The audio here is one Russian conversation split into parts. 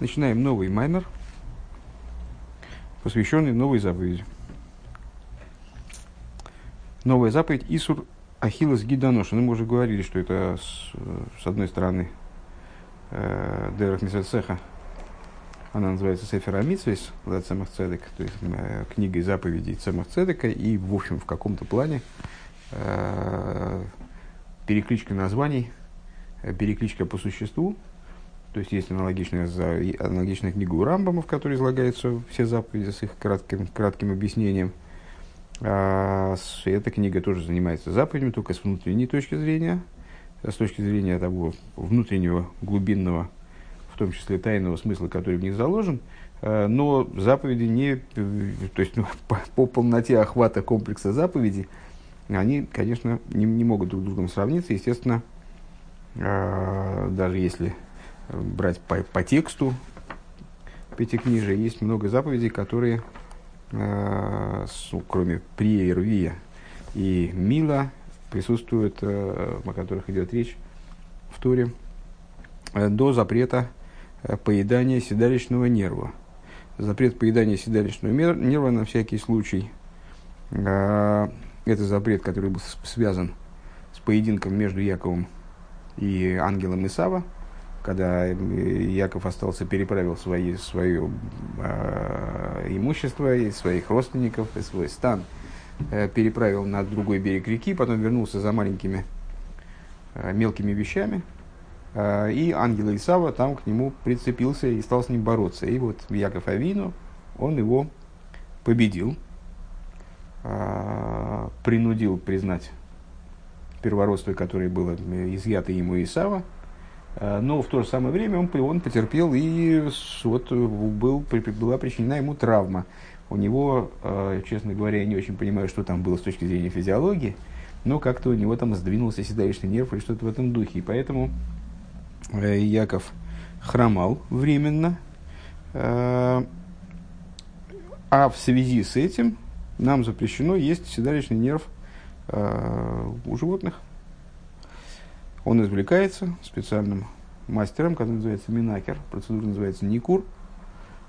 начинаем новый маймер, посвященный новой заповеди. Новая заповедь Исур Ахиллес Гиданоша. Ну, мы уже говорили, что это с, с одной стороны э, Дерах Мисацеха, она называется Сефер Цемах Цедек, то есть э, книгой заповедей Цемах Цедека, и, в общем, в каком-то плане э, перекличка названий, э, перекличка по существу, то есть есть аналогичная, аналогичная книга у Рамбама, в которой излагаются все заповеди с их кратким, кратким объяснением. А эта книга тоже занимается заповедями, только с внутренней точки зрения, с точки зрения того внутреннего, глубинного, в том числе тайного смысла, который в них заложен. А, но заповеди не, то есть ну, по, по полноте охвата комплекса заповедей, они, конечно, не, не могут друг с другом сравниться. Естественно, а, даже если брать по, по тексту пятикнижия, есть много заповедей, которые, э, с, кроме прия и рвия и мила, присутствуют, э, о которых идет речь в туре, э, до запрета э, поедания седалищного нерва. Запрет поедания седалищного нерва на всякий случай. Э, это запрет, который был связан с поединком между Яковом и ангелом Исава, когда Яков остался, переправил свои, свое э, имущество, и своих родственников, и свой стан, э, переправил на другой берег реки, потом вернулся за маленькими э, мелкими вещами, э, и ангел Исава там к нему прицепился и стал с ним бороться. И вот Яков Авину, он его победил, э, принудил признать первородство, которое было изъято ему Исава, но в то же самое время он, он потерпел и вот был, была причинена ему травма. У него, э, честно говоря, я не очень понимаю, что там было с точки зрения физиологии, но как-то у него там сдвинулся седалищный нерв или что-то в этом духе. И поэтому э, Яков хромал временно. А в связи с этим нам запрещено есть седалищный нерв у животных. Он извлекается специальным мастером, который называется Минакер. Процедура называется Никур.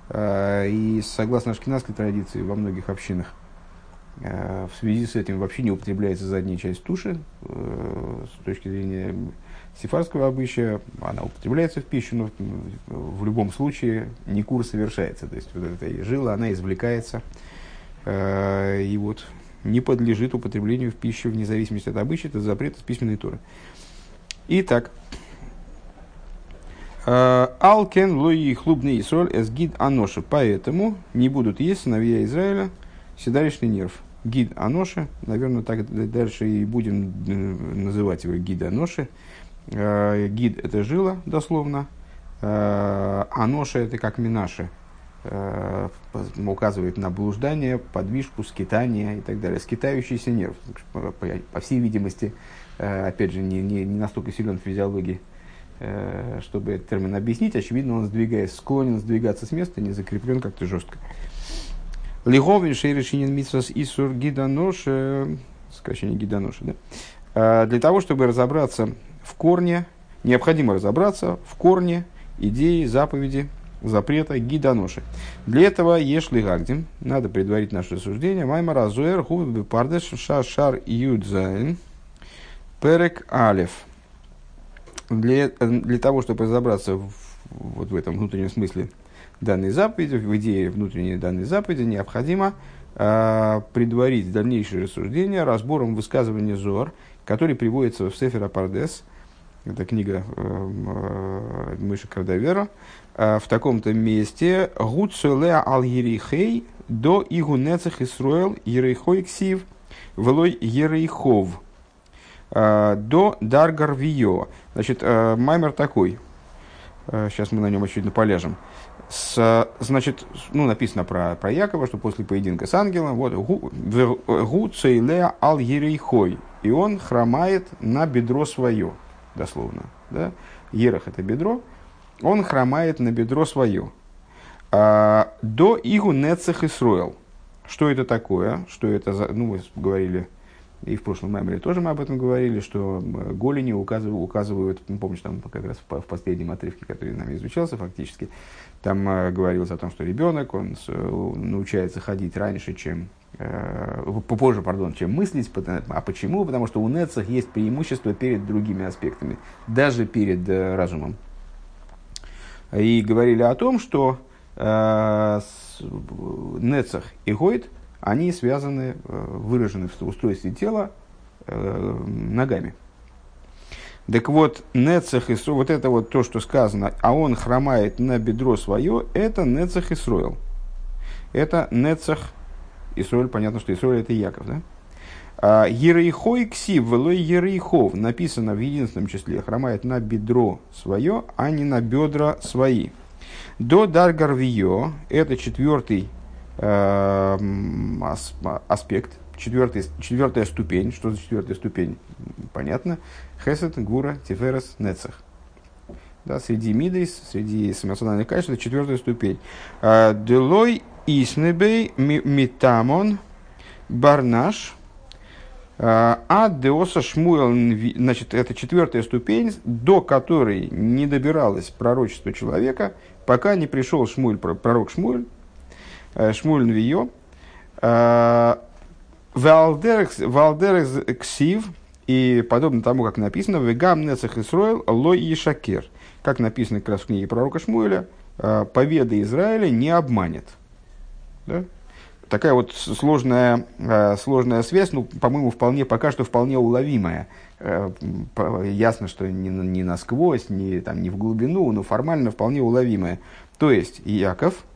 А, и согласно ашкенадской традиции во многих общинах, а, в связи с этим вообще не употребляется задняя часть туши. Э, с точки зрения сифарского обычая, она употребляется в пищу, но в любом случае никур совершается. То есть вот эта жила, она извлекается а, и вот не подлежит употреблению в пищу вне зависимости от обычая, это запрет из письменной туры. Итак, э, Алкен луи хлубный Исроль эс гид аноша. Поэтому не будут есть сыновья Израиля седалищный нерв. Гид аноши, наверное, так дальше и будем э, называть его гид аноши. Э, гид это жила, дословно. Аноша это как минаши, указывает на блуждание, подвижку, скитание и так далее. Скитающийся нерв. По всей видимости, опять же, не, не, не настолько силен в физиологии, э, чтобы этот термин объяснить. Очевидно, он сдвигаясь, склонен сдвигаться с места, не закреплен как-то жестко. Лиховин шейрешинин митсвас исур гиданош, сокращение гиданоша, да? Э, для того, чтобы разобраться в корне, необходимо разобраться в корне идеи, заповеди, запрета гиданоши. Для этого ешли гагдим, надо предварить наше рассуждение, маймар азуэр хубы пардеш шар юдзайн, Перек Алев. Для, для того, чтобы разобраться в, вот в этом внутреннем смысле данной заповеди, в идее внутренней данной заповеди, необходимо э, предварить дальнейшее рассуждение разбором высказывания Зор, который приводится в Сефера Пардес, это книга э, э, Мыши Кардавера, э, в таком-то месте «Гуцеле ал Ерихей до Игунецах Исруэл Ерейхой Ксив Велой Ерейхов». Э, до Даргар Вио. Значит, э, маймер такой. Э, сейчас мы на нем очевидно полежим. С, значит, ну, написано про, про Якова, что после поединка с ангелом, вот, гу ал ерейхой, и он хромает на бедро свое, дословно, да, ерах это бедро, он хромает на бедро свое. А, до игу нецех Исруэл. Что это такое? Что это за, ну, мы говорили и в прошлом меморе тоже мы об этом говорили, что голени указывают, указывают ну, помнишь, там как раз в последнем отрывке, который нами изучался фактически, там говорилось о том, что ребенок, он научается ходить раньше, чем попозже, пардон, чем мыслить. А почему? Потому что у Нецах есть преимущество перед другими аспектами, даже перед разумом. И говорили о том, что э, Нецах и Гойд – они связаны, э, выражены в устройстве тела э, ногами. Так вот, Нецах и вот это вот то, что сказано, а он хромает на бедро свое, это Нецах и Исроил. Это Нецах Исроиль, понятно, что Исроиль это Яков, да? А, Ерейхой ксив, велой Ерейхов, написано в единственном числе, хромает на бедро свое, а не на бедра свои. До Даргарвио, это четвертый аспект, четвертый, четвертая ступень. Что за четвертая ступень? Понятно. Хесед, Гура, Тиферес, Нецах. Да, среди мидейс, среди самонациональных качеств, это четвертая ступень. Э, Делой Иснебей Митамон Барнаш э, а Деоса Шмуэл, значит, это четвертая ступень, до которой не добиралось пророчество человека, пока не пришел Шмуэль, пророк Шмуэль, Шмуль Вио. Э, Валдерекс ксив, и подобно тому, как написано, «Вегам нецах Исроил лой и шакер». Как написано как раз в книге пророка Шмуэля, «Э, «Победа Израиля не обманет». Да? Такая вот сложная, сложная связь, ну, по-моему, вполне, пока что вполне уловимая. Ясно, что не, не насквозь, не, там, не в глубину, но формально вполне уловимая. То есть, Яков –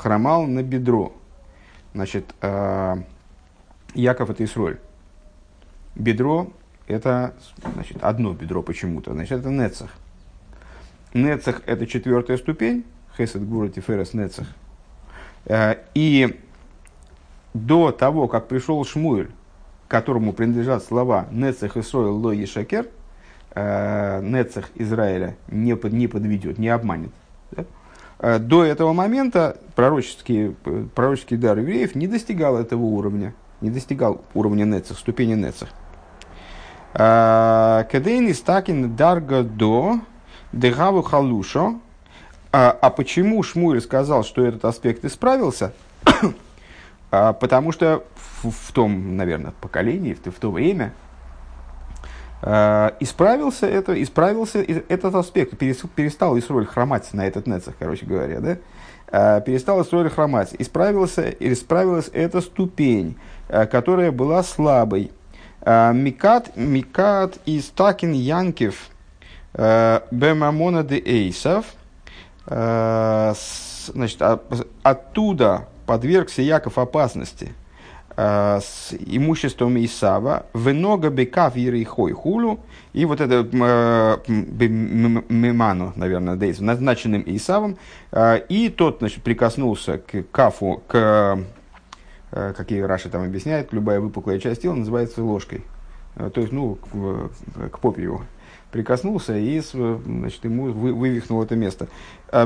хромал на бедро. Значит, э, Яков это Исроль. Бедро это значит, одно бедро почему-то. Значит, это Нецах. Нецах это четвертая ступень. Хесед Гура Тиферес Нецах. Э, и до того, как пришел Шмуэль, которому принадлежат слова Нецах Исроил Ло Ешакер, э, Нецах Израиля не, под, не подведет, не обманет. Э, до этого момента пророческий, пророческий дар евреев не достигал этого уровня, не достигал уровня нецах, ступени нецах. Э, Кедейн из такин дарга до дегаву халушо. А, почему Шмуэль сказал, что этот аспект исправился? потому что в, в том, наверное, поколении, в, в то время, Э, исправился, это, исправился этот аспект, перестал Исроль хромать на этот нецах, короче говоря, да? Э, перестал Исроль хромать. Исправился, исправилась эта ступень, э, которая была слабой. Микат, Микат из Такин Янкев Бемамона де Эйсов, значит, а, оттуда подвергся Яков опасности – Э, с имуществом Исава, венога бекав хой хулу, и вот это э, меману, наверное, дейс, назначенным Исавом, э, и тот, значит, прикоснулся к кафу, к, какие Раши там объясняет, любая выпуклая часть тела называется ложкой, то есть, ну, к, к его прикоснулся и значит, ему вывихнул это место.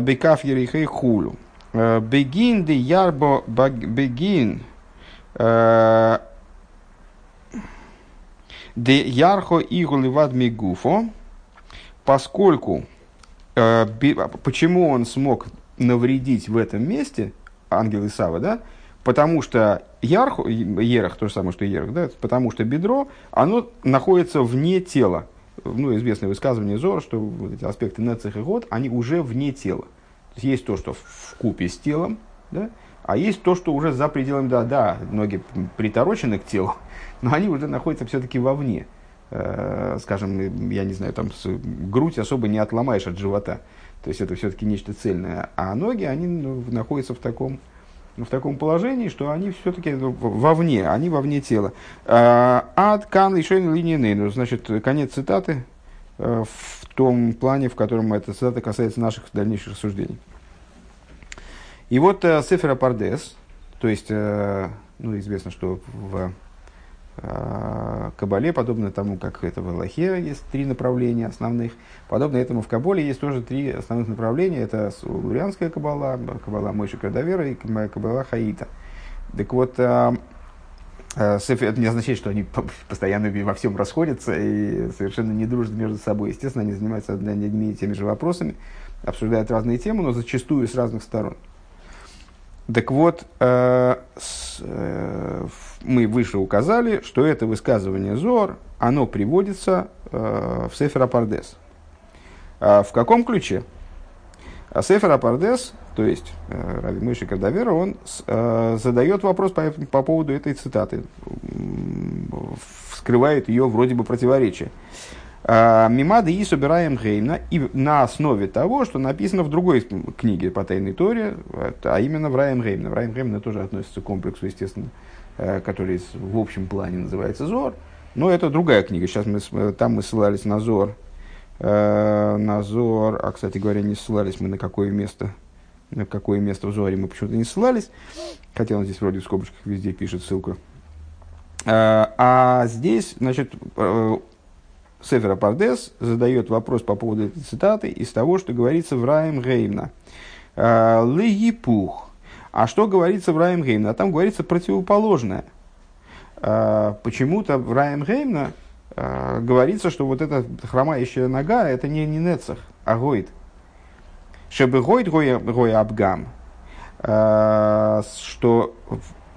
Бекав ерихей хулу. Бегин де ярбо бегин Де ярхо игуливад мигуфо, поскольку, э, почему он смог навредить в этом месте, ангел Исава, да, потому что ярху, ерах, то же самое, что ерах, да, потому что бедро, оно находится вне тела. Ну, известное высказывание Зора, что вот эти аспекты нецех и год, они уже вне тела. То есть, есть то, что в купе с телом, да, а есть то, что уже за пределами, да, да, ноги приторочены к телу, но они уже находятся все-таки вовне. Э, скажем, я не знаю, там грудь особо не отломаешь от живота. То есть это все-таки нечто цельное. А ноги, они ну, находятся в таком, в таком положении, что они все-таки вовне, они вовне тела. Э, Ад кан еще линейный. Значит, конец цитаты э, в том плане, в котором эта цитата касается наших дальнейших рассуждений. И вот э, Сефера Пардес, то есть, э, ну, известно, что в э, Кабале, подобно тому, как это в Аллахе, есть три направления основных, подобно этому в Каболе есть тоже три основных направления. Это Лурианская Кабала, Кабала Мойши Кардавера и Кабала Хаита. Так вот, э, Это не означает, что они постоянно во всем расходятся и совершенно не дружат между собой. Естественно, они занимаются одними и теми же вопросами, обсуждают разные темы, но зачастую с разных сторон. Так вот, э, с, э, мы выше указали, что это высказывание Зор, оно приводится э, в Сефер Апардес. А в каком ключе? А Сефер то есть э, Рави Мыши Кардавера, он э, задает вопрос по, по поводу этой цитаты, вскрывает ее вроде бы противоречие. А, Мимады и собираем Геймна, и на основе того, что написано в другой книге по Тайной Торе, а именно в Раем Геймна. В Раем Геймна тоже относится к комплексу, естественно, э, который в общем плане называется Зор, но это другая книга. Сейчас мы, там мы ссылались на Зор, э, на Зор, а, кстати говоря, не ссылались мы на какое место, на какое место в Зоре мы почему-то не ссылались, хотя он здесь вроде в скобочках везде пишет ссылку. Э, а здесь, значит, Сефера Пардес задает вопрос по поводу этой цитаты из того, что говорится в Раем Геймна. «А, Легипух. А что говорится в Раем Геймна? А там говорится противоположное. А, почему-то в Раем Геймна а, говорится, что вот эта хромающая нога, это не, не Нецах, а Гойд. Чтобы Гойд Гой Абгам, что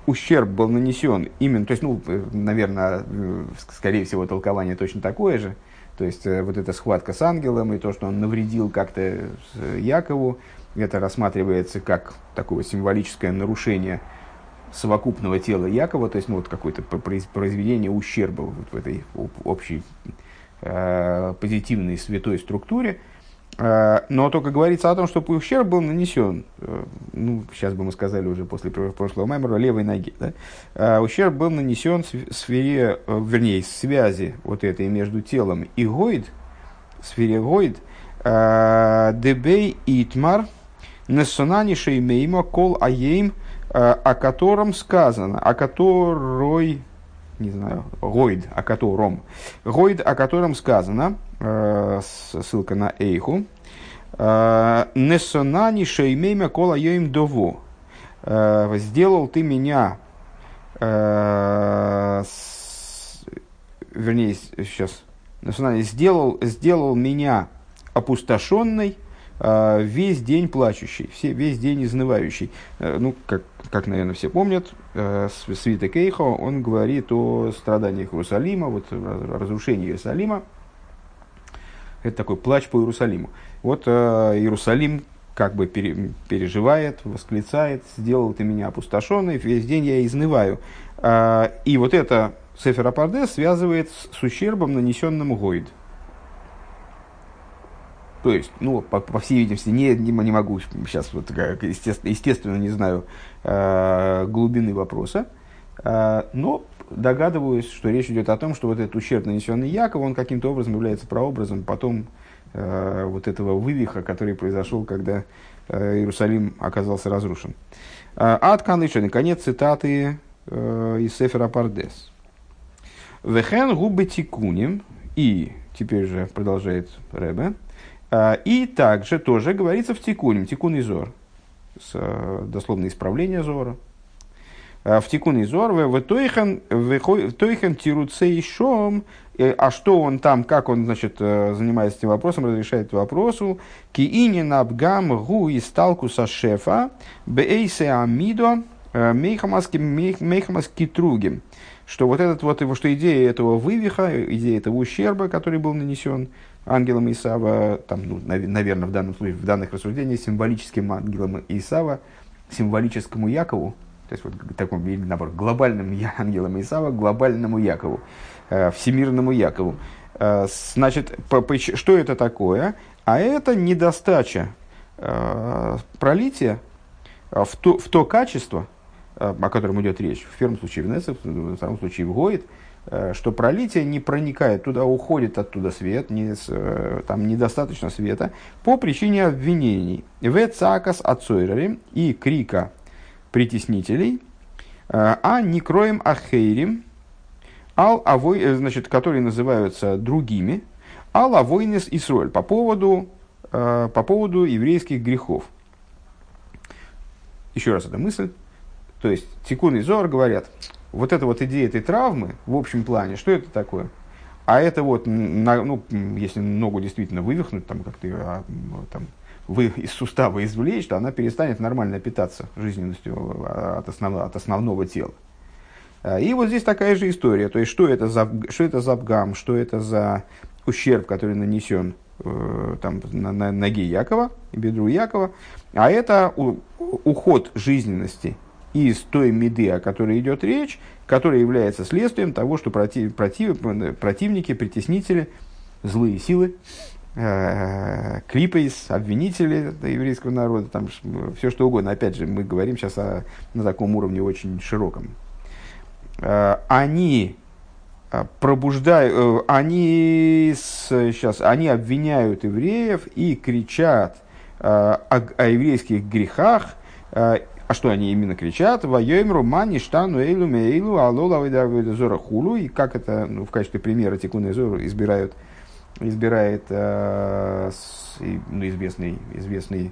ущерб был нанесен именно, то есть, ну, наверное, скорее всего, толкование точно такое же, то есть, э, вот эта схватка с ангелом и то, что он навредил как-то Якову, это рассматривается как такое символическое нарушение совокупного тела Якова, то есть, ну, вот какое-то произведение ущерба вот в этой общей э, позитивной святой структуре, Э, но только говорится о том, что ущерб был нанесен, э, ну, сейчас бы мы сказали уже после прошлого мемора, левой ноги. Да? Э, ущерб был нанесен в сфере, вернее, связи вот этой между телом и гоид, сфере гоид, дебей итмар, несонани шеймейма кол аейм, о котором сказано, о которой, не знаю, гоид, о котором, гоид, о котором сказано, Э, ссылка на Эйху. Э, Несонани шеймеймя кола йоим дово. Э, сделал ты меня, вернее, сейчас, Несонани, сделал, сделал меня опустошенной, весь день плачущий, все, весь день изнывающий. Ну, как, как, наверное, все помнят, свиток Эйхо, он говорит о страданиях Иерусалима, вот разрушении Иерусалима, это такой плач по Иерусалиму. Вот э, Иерусалим как бы пере, переживает, восклицает, сделал ты меня опустошенный, весь день я изнываю. Э, и вот это Сефер Апарде связывает с, с ущербом, нанесенным Гойд. То есть, ну, по, по всей видимости, не, не, не могу сейчас, вот, естественно, естественно, не знаю э, глубины вопроса, э, но догадываюсь, что речь идет о том, что вот этот ущерб, нанесенный Якову, он каким-то образом является прообразом потом э, вот этого вывиха, который произошел, когда э, Иерусалим оказался разрушен. Э, Ад Канлишен, конец цитаты э, из Сефера Пардес. Вехен губы тикуним, и теперь же продолжает Ребе, э, и также тоже говорится в тикуним, тикун и зор, с, э, дословно исправление зора, в тикун изор, в тойхан тируцей шом, э, а что он там, как он, значит, э, занимается этим вопросом, разрешает вопросу, כי ענין הפגם הוא הסתלקות השפע, באותה המידה, מחמת קטרוגים, что вот этот вот, его, что идея этого вывиха, идея этого ущерба, который был нанесен ангелом Исава, там, ну, наверное, в данном случае, в данных рассуждениях, символическим ангелом Исава, символическому Якову, то есть, вот такому, или наоборот, глобальным ангелом Исава, глобальному Якову, э, всемирному Якову. Э, значит, что это такое? А это недостача э, пролития в то, в то качество, о котором идет речь, в первом случае в Несах, в втором случае в Гоид, что пролитие не проникает туда, уходит оттуда свет, не, там недостаточно света, по причине обвинений. В цакас отцойрери и крика притеснителей, э, а не кроем ахейрим, ал авой, э, значит, которые называются другими, ал авойнес Исроль по поводу, э, по поводу еврейских грехов. Еще раз эта мысль. То есть Тикун и Зор говорят, вот эта вот идея этой травмы в общем плане, что это такое? А это вот, ну, если ногу действительно вывихнуть, там как-то а, там, вы из сустава извлечь, то она перестанет нормально питаться жизненностью а, от основного, от основного тела. А, и вот здесь такая же история. То есть, что это за, что это за бгам, что это за ущерб, который нанесен э, там, на, на ноге Якова, бедру Якова, а это у, уход жизненности из той меды, о которой идет речь, которая является следствием того, что против, против, противники, притеснители, злые силы, э, клипейс, обвинители еврейского народа, там все что угодно. Опять же, мы говорим сейчас о, на таком уровне очень широком. Э, они э, пробуждают, они, сейчас, они обвиняют евреев и кричат о, о еврейских грехах, а что они именно кричат? Воемру мани штану эйлу мейлу алола хулу. И как это ну, в качестве примера Тикуна Зора избирают, избирает э, с, ну, известный, известный,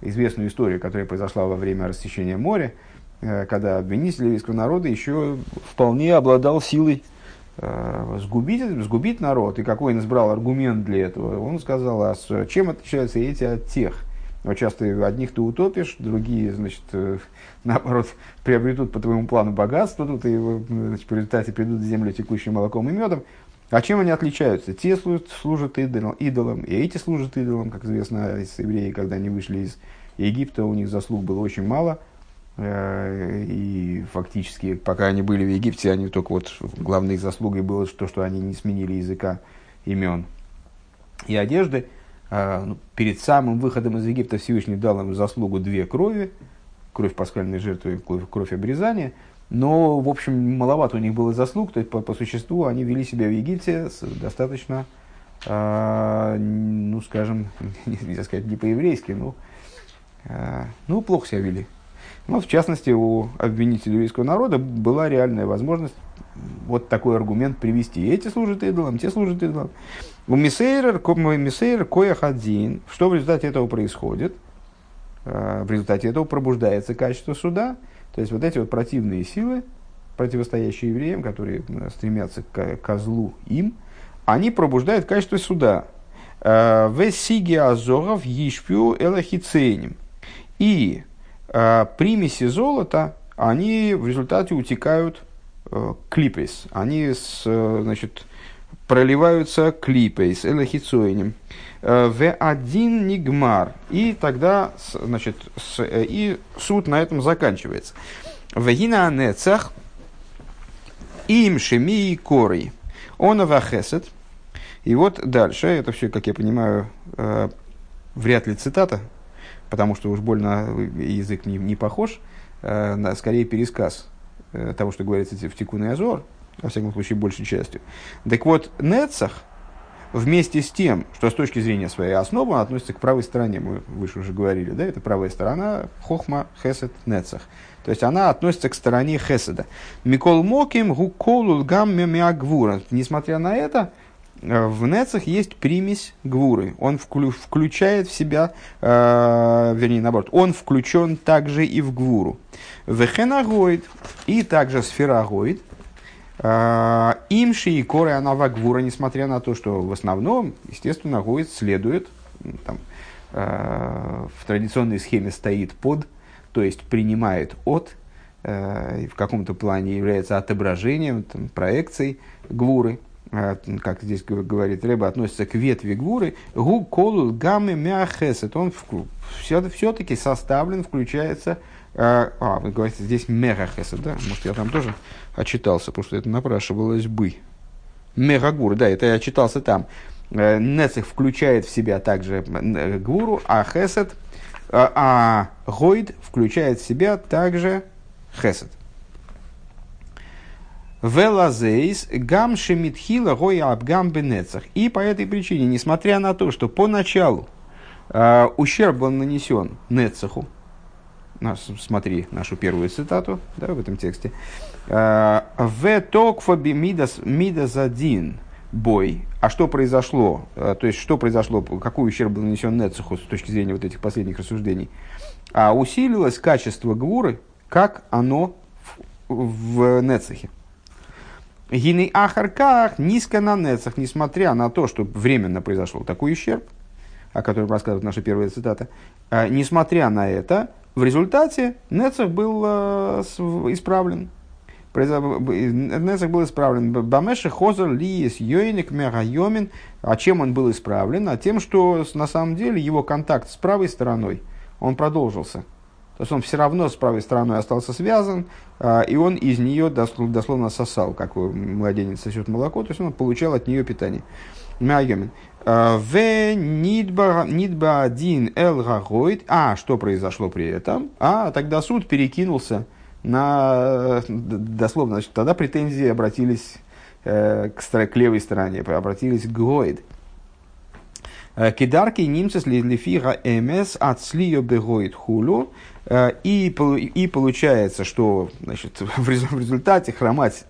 известную историю, которая произошла во время рассечения моря, э, когда обвинитель еврейского народа еще вполне обладал силой э, сгубить, сгубить народ. И какой он избрал аргумент для этого? Он сказал, а с чем отличаются эти от тех – вот часто одних ты утопишь, другие, значит, э, наоборот, приобретут по твоему плану богатство тут, и значит, в результате придут в землю текущим молоком и медом. А чем они отличаются? Те служат, служат идолам, и эти служат идолам, как известно, из евреи, когда они вышли из Египта, у них заслуг было очень мало, э, и фактически, пока они были в Египте, они только вот главной заслугой было то, что они не сменили языка имен и одежды. А, ну, перед самым выходом из Египта Всевышний дал им заслугу две крови, кровь пасхальной жертвы, кровь обрезания, но, в общем, маловато у них было заслуг, то есть, по, по существу, они вели себя в Египте с достаточно, э, ну, скажем, нельзя сказать, не по-еврейски, но, э, ну, плохо себя вели. Но, в частности, у обвинителей еврейского народа была реальная возможность вот такой аргумент привести. Эти служат идолам, те служат идолам. У Мисейр, Мисейр Кояхадзин, что в результате этого происходит? А, в результате этого пробуждается качество суда. То есть вот эти вот противные силы, противостоящие евреям, которые стремятся к козлу им, они пробуждают качество суда. А, в сиге азоров ешпю элахицейним. И а, примеси золота, они в результате утекают Э, клипейс. Они э, значит, проливаются клипейс, элахицоинем. Э, в один нигмар. И тогда, значит, с, и суд на этом заканчивается. В нецах им шеми корей. Он авахесет. И вот дальше, это все, как я понимаю, вряд ли цитата, потому что уж больно язык не, не похож, скорее пересказ Э, того, что говорится в Тикун и Азор, во всяком случае, большей частью. Так вот, Нецах, вместе с тем, что с точки зрения своей основы он относится к правой стороне, мы выше уже говорили, да, это правая сторона, Хохма, Хесед, Нецах. То есть она относится к стороне Хеседа. Микол Моким, Гуколул Гам Мемиагвура. Несмотря на это, Э, в Нецах есть примесь гвуры. Он вклю, включает в себя, э, вернее, наоборот, он включен также и в гвуру. Вехенагоид и также сферагоид. Э, имши и коры анава гвура, несмотря на то, что в основном, естественно, гоид следует, там, э, в традиционной схеме стоит под, то есть принимает от, э, в каком-то плане является отображением, там, проекцией гвуры – а, как здесь говорит Рэба, относится к ветви гвуры, гу колу гамме мяхесет. Он все-таки составлен, включается, а, а, вы говорите, здесь мегахесет, да? Может, я там тоже отчитался, потому что это напрашивалось бы. Мегагур, да, это я отчитался там. Э, Нецех включает в себя также гвуру, а хесет, а, а гойд включает в себя также хесет. Велазейс гам шемитхила гоя абгам бенецах. И по этой причине, несмотря на то, что поначалу э, ущерб был нанесен Нецаху, смотри нашу первую цитату да, в этом тексте, в токфоби мидас один бой. А что произошло? То есть, что произошло, какой ущерб был нанесен Нецаху с точки зрения вот этих последних рассуждений? А усилилось качество гвуры, как оно в Нецехе. Гины Ахарках низко на Нецах, несмотря на то, что временно произошел такой ущерб, о котором рассказывает наша первая цитата, э, несмотря на это, в результате Нецах был э, исправлен. Нецах был исправлен. Бамеши хозер лиес йойник мегайомин. А чем он был исправлен? А тем, что на самом деле его контакт с правой стороной, он продолжился. То есть он все равно с правой стороной остался связан, а, и он из нее дословно сосал, как младенец сосет молоко, то есть он получал от нее питание. Мягемин. А, в нидба один эл гагоид. А что произошло при этом? А тогда суд перекинулся на дословно, значит, тогда претензии обратились э, к, к левой стороне, обратились к Гоид. Э, кидарки немцы лифига МС от слио бегоид хулу. Э, и, и получается, что значит, в результате хромать,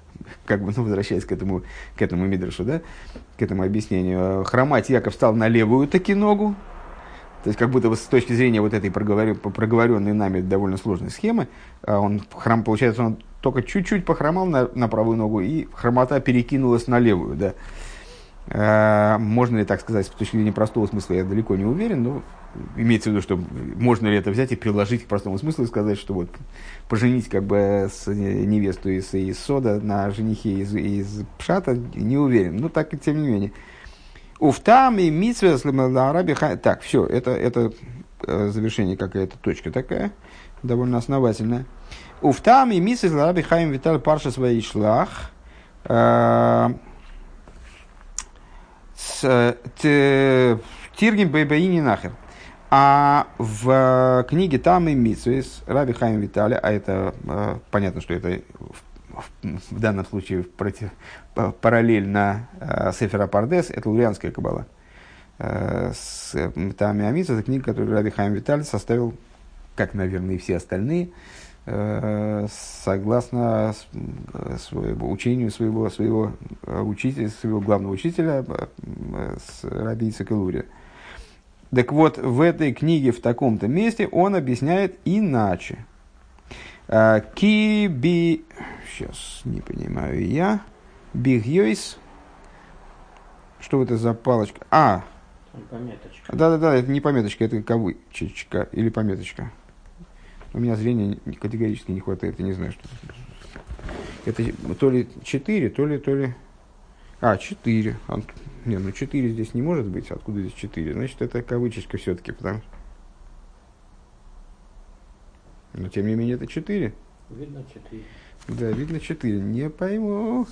как бы, ну, возвращаясь к этому, к этому мидрашу, да, к этому объяснению, хромать Яков стал на левую таки ногу, то есть, как будто бы с точки зрения вот этой проговоренной нами довольно сложной схемы, а он, храм, получается, он только чуть-чуть похромал на, на правую ногу, и хромота перекинулась на левую. Да. А, можно ли так сказать с точки зрения простого смысла, я далеко не уверен, но имеется в виду, что можно ли это взять и приложить к простому смыслу и сказать, что вот поженить как бы с невесту из, из Сода на женихе из, из Пшата, не уверен. Но так, тем не менее. Уфтам и митсве араби Так, все, это, это э, завершение какая-то точка такая, довольно основательная. Уфтам и митсве араби хаим виталь парша своей шлах. Э, Тиргим Бейбаини Нахер. А в книге там и Митсвейс Раби Хайм Виталя, а это э, понятно, что это в данном случае против, параллельно э, Сефера Пардес, это лурианская кабала. Э, с Тами Амиц, это книга, которую Раби Хайм Виталь составил, как, наверное, и все остальные, э, согласно своему учению своего, своего учителя, своего главного учителя, с Раби Ицека. Так вот, в этой книге в таком-то месте он объясняет иначе. Киби... Сейчас не понимаю я. Бигьёйс. Что это за палочка? А! Пометочка. Да-да-да, это не пометочка, это кавычечка или пометочка. У меня зрения категорически не хватает, я не знаю, что это. Это то ли 4, то ли, то ли... А, 4. Не, ну 4 здесь не может быть. Откуда здесь 4? Значит, это кавычечка все-таки, потому Но тем не менее это 4. Видно 4. Да, видно 4. Не пойму.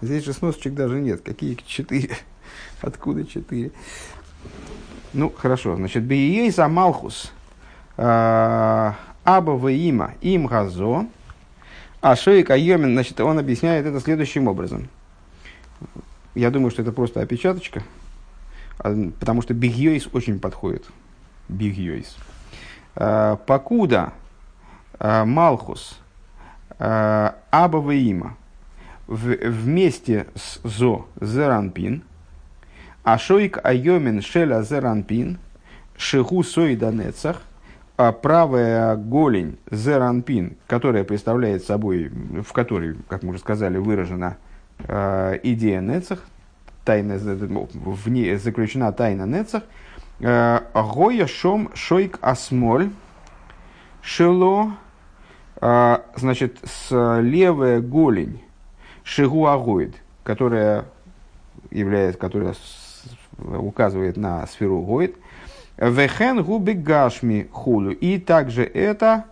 Здесь же сносочек даже нет. Какие 4? Откуда 4? Ну, хорошо. Значит, Бией Малхус. А, Аба има им газо. А Шейка Йомин, значит, он объясняет это следующим образом. Я думаю, что это просто опечаточка, а, потому что Бигьойс очень подходит. Бигьойс. А, покуда Малхус Абава има вместе с зо зеранпин, а шойк айомин шеля зеранпин, шигу сойда нецах, а правая голень зеранпин, которая представляет собой, в которой, как мы уже сказали, выражена э, идея нецах, тайна, в ней заключена тайна нецах, Гоя шом шойк асмоль шело, значит, с левая голень Шигуагоид, которая является, которая указывает на сферу Гоид, Вехен губи гашми хулю. И также это,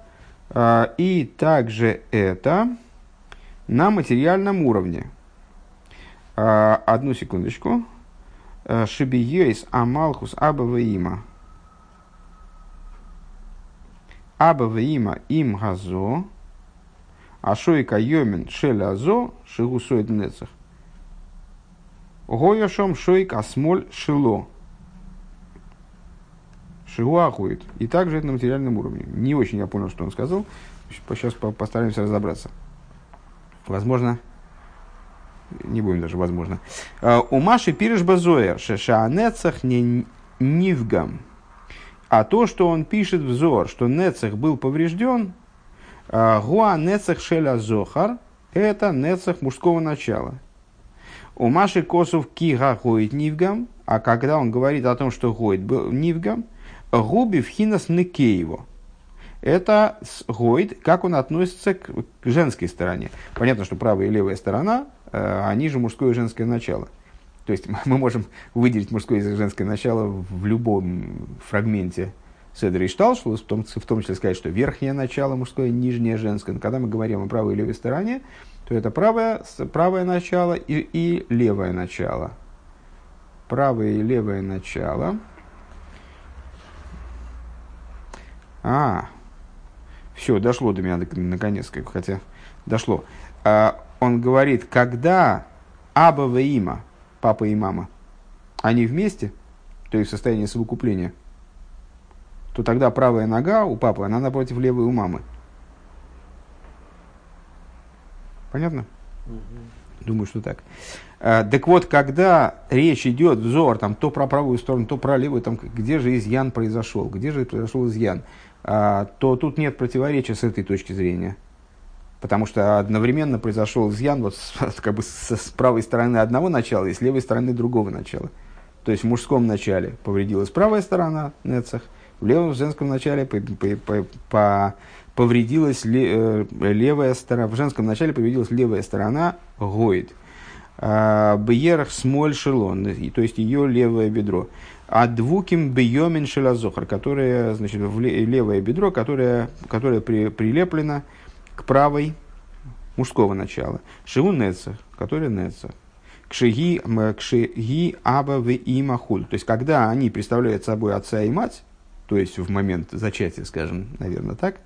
и также это на материальном уровне. А, одну секундочку. А, Шибиейс амалхус абаваима. Абаваима им газо. Ашойка йомин шеля азо шигусоид нецах. Гояшом шойк асмоль шило. Шигуахует. И также это на материальном уровне. Не очень я понял, что он сказал. Сейчас постараемся разобраться. Возможно, не будем даже возможно. А, у Маши пириш базоер, шешаанецах не нивгам. А то, что он пишет взор, что Нецех был поврежден, Гуа нецех шеля зохар – это нецех мужского начала. У Маши Косов кига гоит нивгам, а когда он говорит о том, что гоит был нивгам, губи в хинас некеево. Это гоит, как он относится к женской стороне. Понятно, что правая и левая сторона, э, они же мужское и женское начало. То есть мы можем выделить мужское и женское начало в любом фрагменте Седри и Шталшулус, в том, в том числе сказать, что верхнее начало мужское, нижнее женское. Но когда мы говорим о правой и левой стороне, то это правое, правое начало и, и левое начало. Правое и левое начало. А, все, дошло до меня наконец, хотя дошло. А, он говорит, когда Аба и Има, папа и мама, они вместе, то есть в состоянии совокупления, то тогда правая нога у папы, она напротив левой у мамы. Понятно? Угу. Думаю, что так. А, так вот, когда речь идет взор там, то про правую сторону, то про левую, там, где же изъян произошел, где же произошел изъян, то тут нет противоречия с этой точки зрения. Потому что одновременно произошел изъян вот с, как бы с, с правой стороны одного начала и с левой стороны другого начала. То есть в мужском начале повредилась правая сторона Нецах, в левом в женском начале по, по, по, по, повредилась ле, э, левая сторона, в женском начале повредилась левая сторона Гоид. А, Бьерах смоль шелон, то есть ее левое бедро. А двуким бьемин шелазохар, которое, значит, в левое бедро, которое, которое при, прилеплено к правой мужского начала. Шиу нецах, который нецах. Кшеги, кшеги аба в имахуль. То есть, когда они представляют собой отца и мать, то есть в момент зачатия, скажем, наверное, так,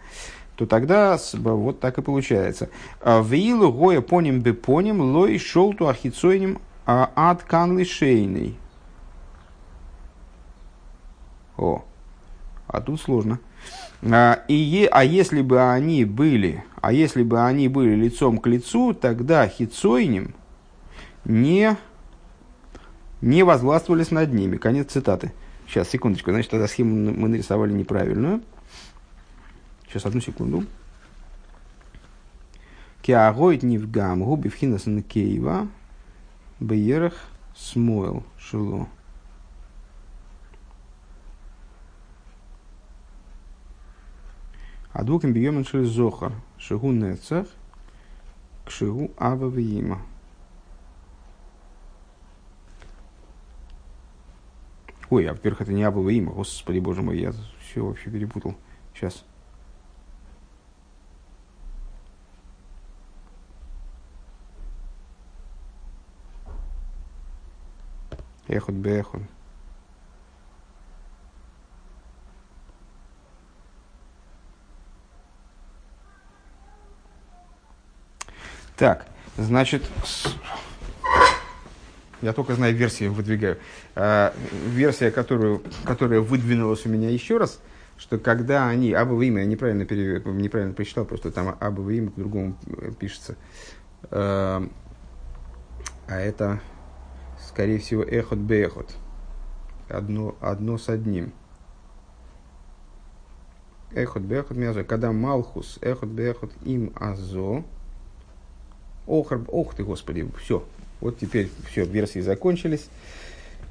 то тогда вот так и получается. А, Веилу гоя поним бы поним лой шолту ахицойним а, ад канли шейный. О, а тут сложно. А, и а если бы они были, а если бы они были лицом к лицу, тогда хицойним не, не возгластвовались над ними. Конец цитаты. Сейчас, секундочку. Значит, тогда схему мы нарисовали неправильную. Сейчас, одну секунду. Киагоид нивгам губи вхинас кеева беерах смойл шило. А двуким бьем через зохар. Шигу нецах к шигу ава виима. Ой, а во-первых, это не Абова имя. Господи, боже мой, я все вообще перепутал. Сейчас. Эхот бехот. Так, значит, я только знаю версии, выдвигаю. А, версия, которую, которая выдвинулась у меня еще раз, что когда они, абово имя, я неправильно, перев... неправильно прочитал, просто там абово имя по-другому пишется. А, а это, скорее всего, эхот бехот. Одно, одно с одним. Эхот бехот мязо. Когда Малхус, эхот бехот им азо. Ох, ох ты, Господи, все, вот теперь все, версии закончились.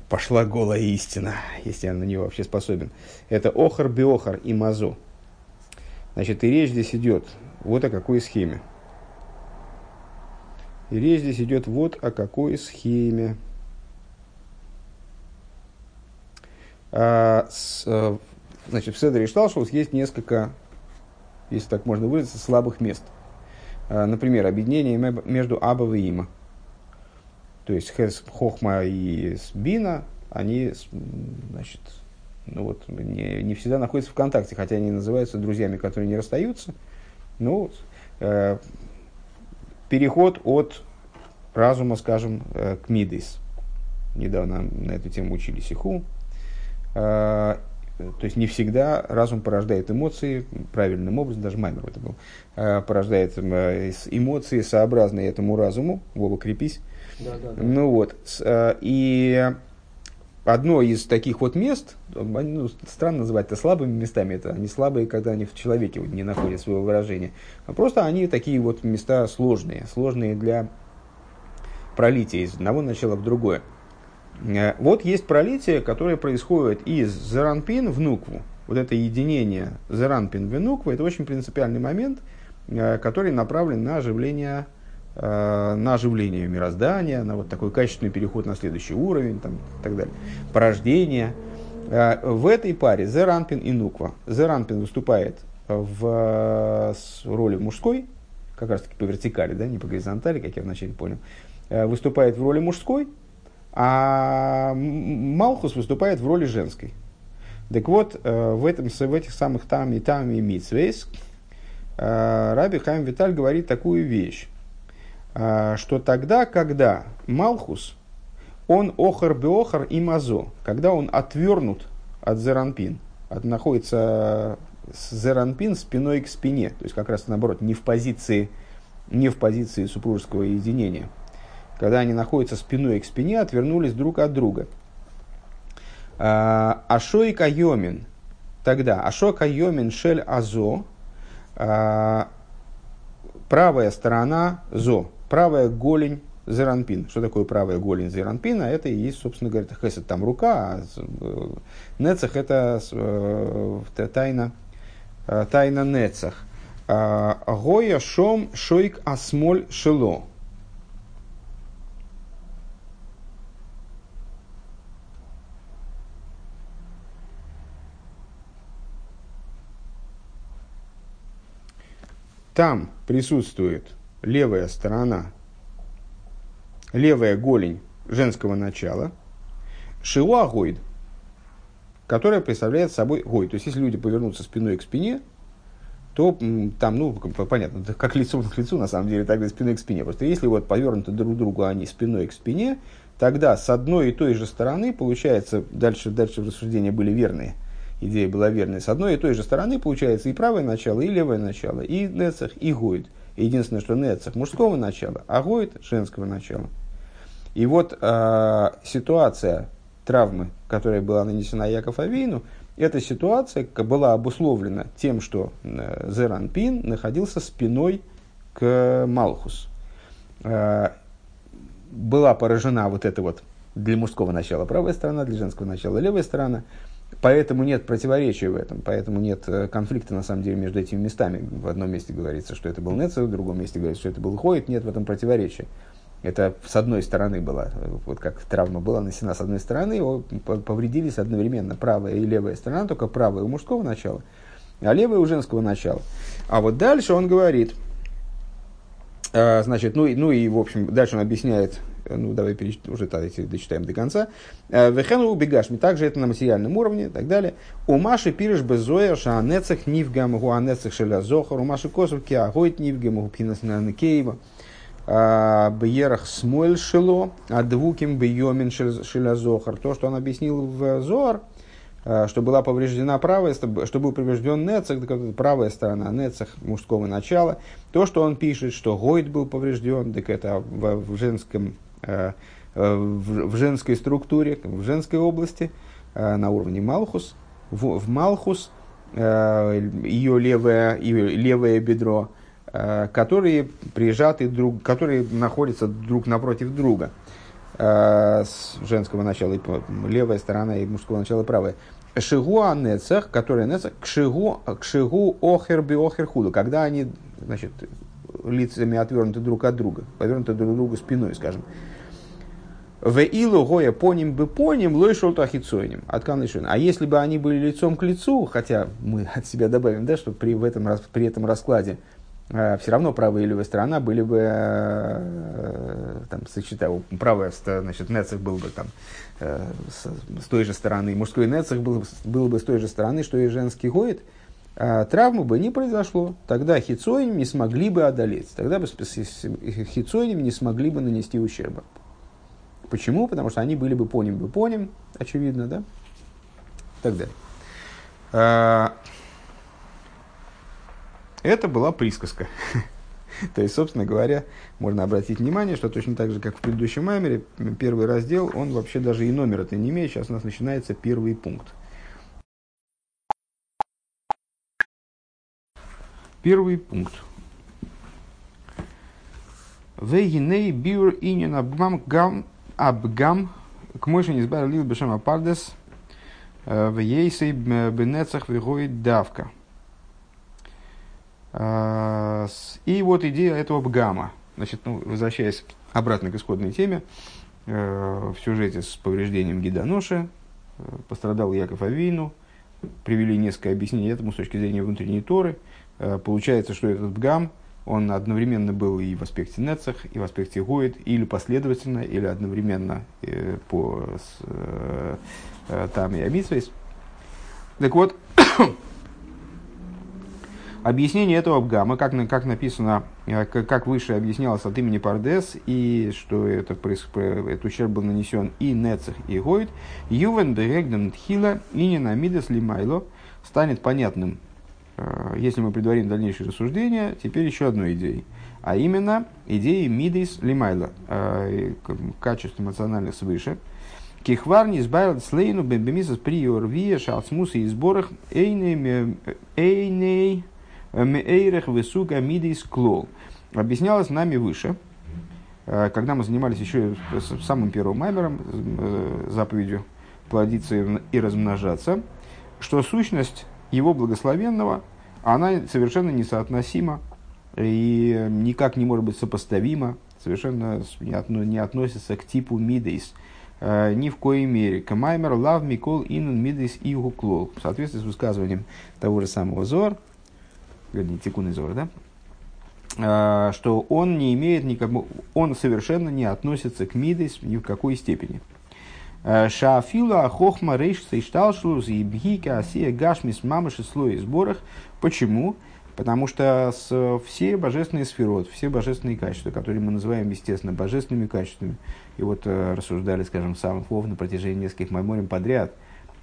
Пошла голая истина, если я на нее вообще способен. Это охар, биохар и мазо. Значит, и речь здесь идет вот о какой схеме. И речь здесь идет вот о какой схеме. А, с, а, значит, в Седре и Шталшус есть несколько, если так можно выразиться, слабых мест. А, например, объединение между Аба и Има – то есть Хес, Хохма и Бина, они, значит, ну вот, не, не всегда находятся в контакте, хотя они называются друзьями, которые не расстаются. Ну, э, переход от разума, скажем, э, к мидейс. Недавно на эту тему учили сиху. Э, то есть не всегда разум порождает эмоции правильным образом, даже Маймер это был, э, порождает э, эмоции, сообразные этому разуму, Вова, крепись, да, да, да. Ну вот. Э, и одно из таких вот мест, ну, странно называть это слабыми местами, это они слабые, когда они в человеке не находят своего выражения, а просто они такие вот места сложные, сложные для пролития из одного начала в другое. Э, вот есть пролитие, которое происходит из Заранпин в Нукву. Вот это единение Заранпин в Нукву, это очень принципиальный момент, э, который направлен на оживление Э, на оживление мироздания, на вот такой качественный переход на следующий уровень там, и так далее, порождение. В этой паре Зеранпин и Нуква. Зеранпин выступает в роли мужской, как раз таки по вертикали, да, не по горизонтали, как я вначале понял, выступает в роли мужской, а Малхус выступает в роли женской. Так вот, в, этом, в этих самых там и там и митсвейс Раби Хайм Виталь говорит такую вещь, а, что тогда, когда Малхус, он охар беохар и мазо, когда он отвернут от зеранпин, от, находится с зеранпин спиной к спине, то есть как раз наоборот, не в позиции, не в позиции супружеского единения, когда они находятся спиной к спине, отвернулись друг от друга. А, Ашой кайомин, тогда Ашой кайомин шель азо, а, правая сторона зо, правая голень зеранпин. Что такое правая голень зеранпина? Это и есть, собственно говоря, хесед там рука, а э, нецах это э, тайна, э, тайна нецах. А, Гоя шом шойк асмоль шело. Там присутствует левая сторона, левая голень женского начала, шиуа гойд, которая представляет собой гой. То есть, если люди повернутся спиной к спине, то там, ну, понятно, как лицо к лицу, на самом деле, тогда спиной к спине. Просто если вот повернуты друг к другу они спиной к спине, тогда с одной и той же стороны, получается, дальше, дальше рассуждения были верные, идея была верная, с одной и той же стороны получается и правое начало, и левое начало, и нецах, и гойд. Единственное, что Нецах мужского начала, а Гойд женского начала. И вот э, ситуация травмы, которая была нанесена Яков Авину, эта ситуация была обусловлена тем, что э, Зеранпин находился спиной к Малхус. Э, была поражена вот эта вот для мужского начала правая сторона, для женского начала левая сторона. Поэтому нет противоречия в этом, поэтому нет э, конфликта на самом деле между этими местами. В одном месте говорится, что это был Нецер, в другом месте говорится, что это был Хоид, нет в этом противоречия. Это с одной стороны была, вот как травма была нанесена с одной стороны, его повредились одновременно правая и левая сторона, только правая у мужского начала, а левая у женского начала. А вот дальше он говорит, э, значит, ну, ну и, в общем, дальше он объясняет ну, давай переч... уже давайте дочитаем до конца. Э, Вехену убегашми, также это на материальном уровне и так далее. У Маши пириш безоя шаанецах нивгам гуанецах шеля зохар, у Маши косов киагойт нивгам гупинас кейва. Э, Бьерах смоль шело, а двуким бьемин шеля зохар. То, что он объяснил в Зоар, э, что была повреждена правая, что был поврежден Нецах, правая сторона Нецах мужского начала. То, что он пишет, что Гойд был поврежден, так это в, в женском Э, в, в женской структуре, в женской области, э, на уровне Малхус. В, в Малхус э, ее левое, ее левое бедро, которые прижаты друг, которые находятся друг напротив друга с женского начала, левая сторона и мужского начала правая. Шигу анецах, который нецах, к шигу, к шигу охер би охер худу, когда они, значит, лицами отвернуты друг от друга, повернуты друг к другу спиной, скажем. В илу гоя поним бы поним, лой шел ахицойним. А если бы они были лицом к лицу, хотя мы от себя добавим, да, что при, в этом, при этом раскладе э, все равно правая и левая сторона были бы, э, там, сочетая, правая, значит, нецех был бы там э, с, с той же стороны, мужской нецех был, был бы с той же стороны, что и женский гоет, а травмы бы не произошло. Тогда хицоиним не смогли бы одолеть. Тогда бы хицоиним не смогли бы нанести ущерба. Почему? Потому что они были бы поним бы поним, очевидно, да? И так далее. А, это была присказка. То есть, собственно говоря, можно обратить внимание, что точно так же, как в предыдущем маймере, первый раздел, он вообще даже и номер это не имеет. Сейчас у нас начинается первый пункт. Первый пункт. Вейгиней биур инин абгам гам абгам к мойши не избавил лил бешем апардес э, в ейсей бенецах вигоит давка. А, и вот идея этого бгама. Значит, ну, возвращаясь обратно к исходной теме, э, в сюжете с повреждением гидоноши э, пострадал Яков Авину, привели несколько объяснений этому с точки зрения внутренней Торы. Э, получается, что этот бгам, он одновременно был и в аспекте Нецах, и в аспекте Гоид, или последовательно, или одновременно по с, там и Амитсвейс. Так вот, Объяснение этого Абгама, как, как написано, э, как выше объяснялось от имени Пардес, и что это, этот ущерб был нанесен и Нецех, и Гойд, Ювен Берегден Тхила и Ненамидес Лимайло станет понятным, э, если мы предварим дальнейшее рассуждение, теперь еще одной идеей. А именно, идеей Мидис Лимайла, э, качеств эмоциональных свыше, Кихварни избавил слейну бембемисас приор вия шалцмуса и сборах эйней Мейрех высука мидис клол. Объяснялось нами выше, э, когда мы занимались еще самым первым маймером, э, заповедью плодиться и размножаться, что сущность его благословенного, она совершенно несоотносима и никак не может быть сопоставима, совершенно не относится к типу мидейс, э, ни в коей мере. Камаймер лав микол инн мидейс и клол. В соответствии с высказыванием того же самого Зор, вернее, Тикун Изор, да, а, что он не имеет никакого, он совершенно не относится к Мидес ни в какой степени. Шафила хохма рейш сейшталшлус и бхика асия гашмис мамаши слои сборах. Почему? Потому что с, все божественные сферот, все божественные качества, которые мы называем, естественно, божественными качествами, и вот э, рассуждали, скажем, самых слов на протяжении нескольких майморем подряд,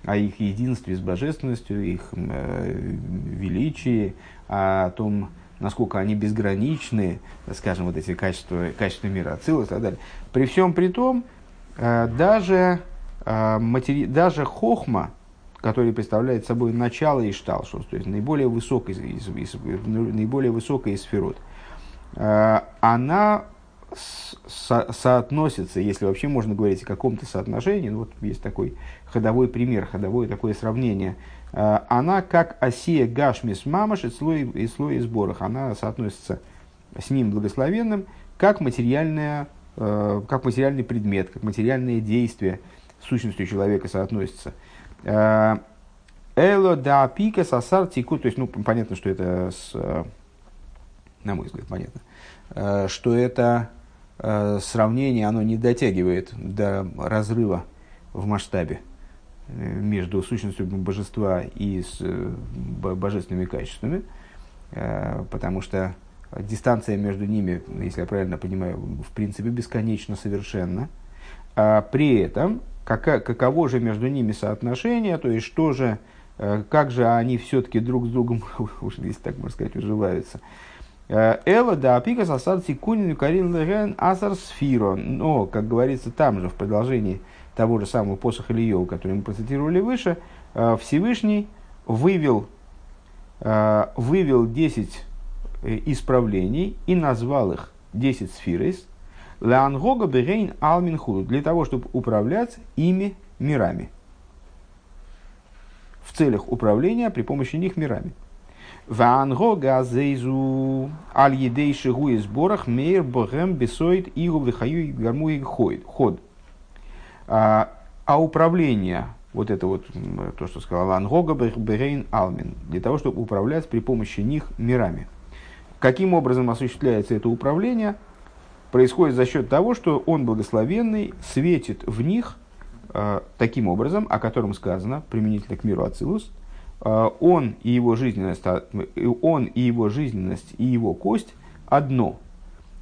о их единстве с божественностью, их э, величии, о том, насколько они безграничны, скажем, вот эти качества, качества мира, Ацилус и так далее. При всем при том, э, даже, матери... даже хохма, который представляет собой начало Ишталшус, то есть наиболее высокий из, из, наиболее высокая из сферот, э, она со соотносится, если вообще можно говорить о каком-то соотношении, ну вот есть такой ходовой пример, ходовое такое сравнение – Э, она как осия гашмис мамаш и слой, и слой сборах. Она соотносится с ним благословенным как, материальная, э, как материальный предмет, как материальное действие сущностью человека соотносится. Э, Эло да пика сосар тику, то есть, ну, понятно, что это, с, на мой взгляд, понятно, что это сравнение, оно не дотягивает до разрыва в масштабе между сущностью божества и с э, божественными качествами, э, потому что дистанция между ними, если я правильно понимаю, в принципе бесконечно совершенно. А при этом, каково же между ними соотношение, то есть что же, э, как же они все-таки друг с другом, если так можно сказать, уживаются. Эла да апика сасар цикунин карин асар сфиро. Но, как говорится там же в продолжении того же самого посоха Ильева, который мы процитировали выше, э, Всевышний вывел, э, вывел 10 э, исправлений и назвал их 10 сфирейс, Леангога Берейн Алмин Худу, для того, чтобы управлять ими мирами. В целях управления при помощи них мирами. Вангога зейзу аль едей шигу и сборах мейр богем бесоид игу вихаю гармуи ход. А, а управление, вот это вот, то, что сказал Ангога Берейн Алмин, для того, чтобы управлять при помощи них мирами. Каким образом осуществляется это управление? Происходит за счет того, что он благословенный светит в них э, таким образом, о котором сказано, применительно к миру Ацилус, э, он и его жизненность, он и его жизненность и его кость одно –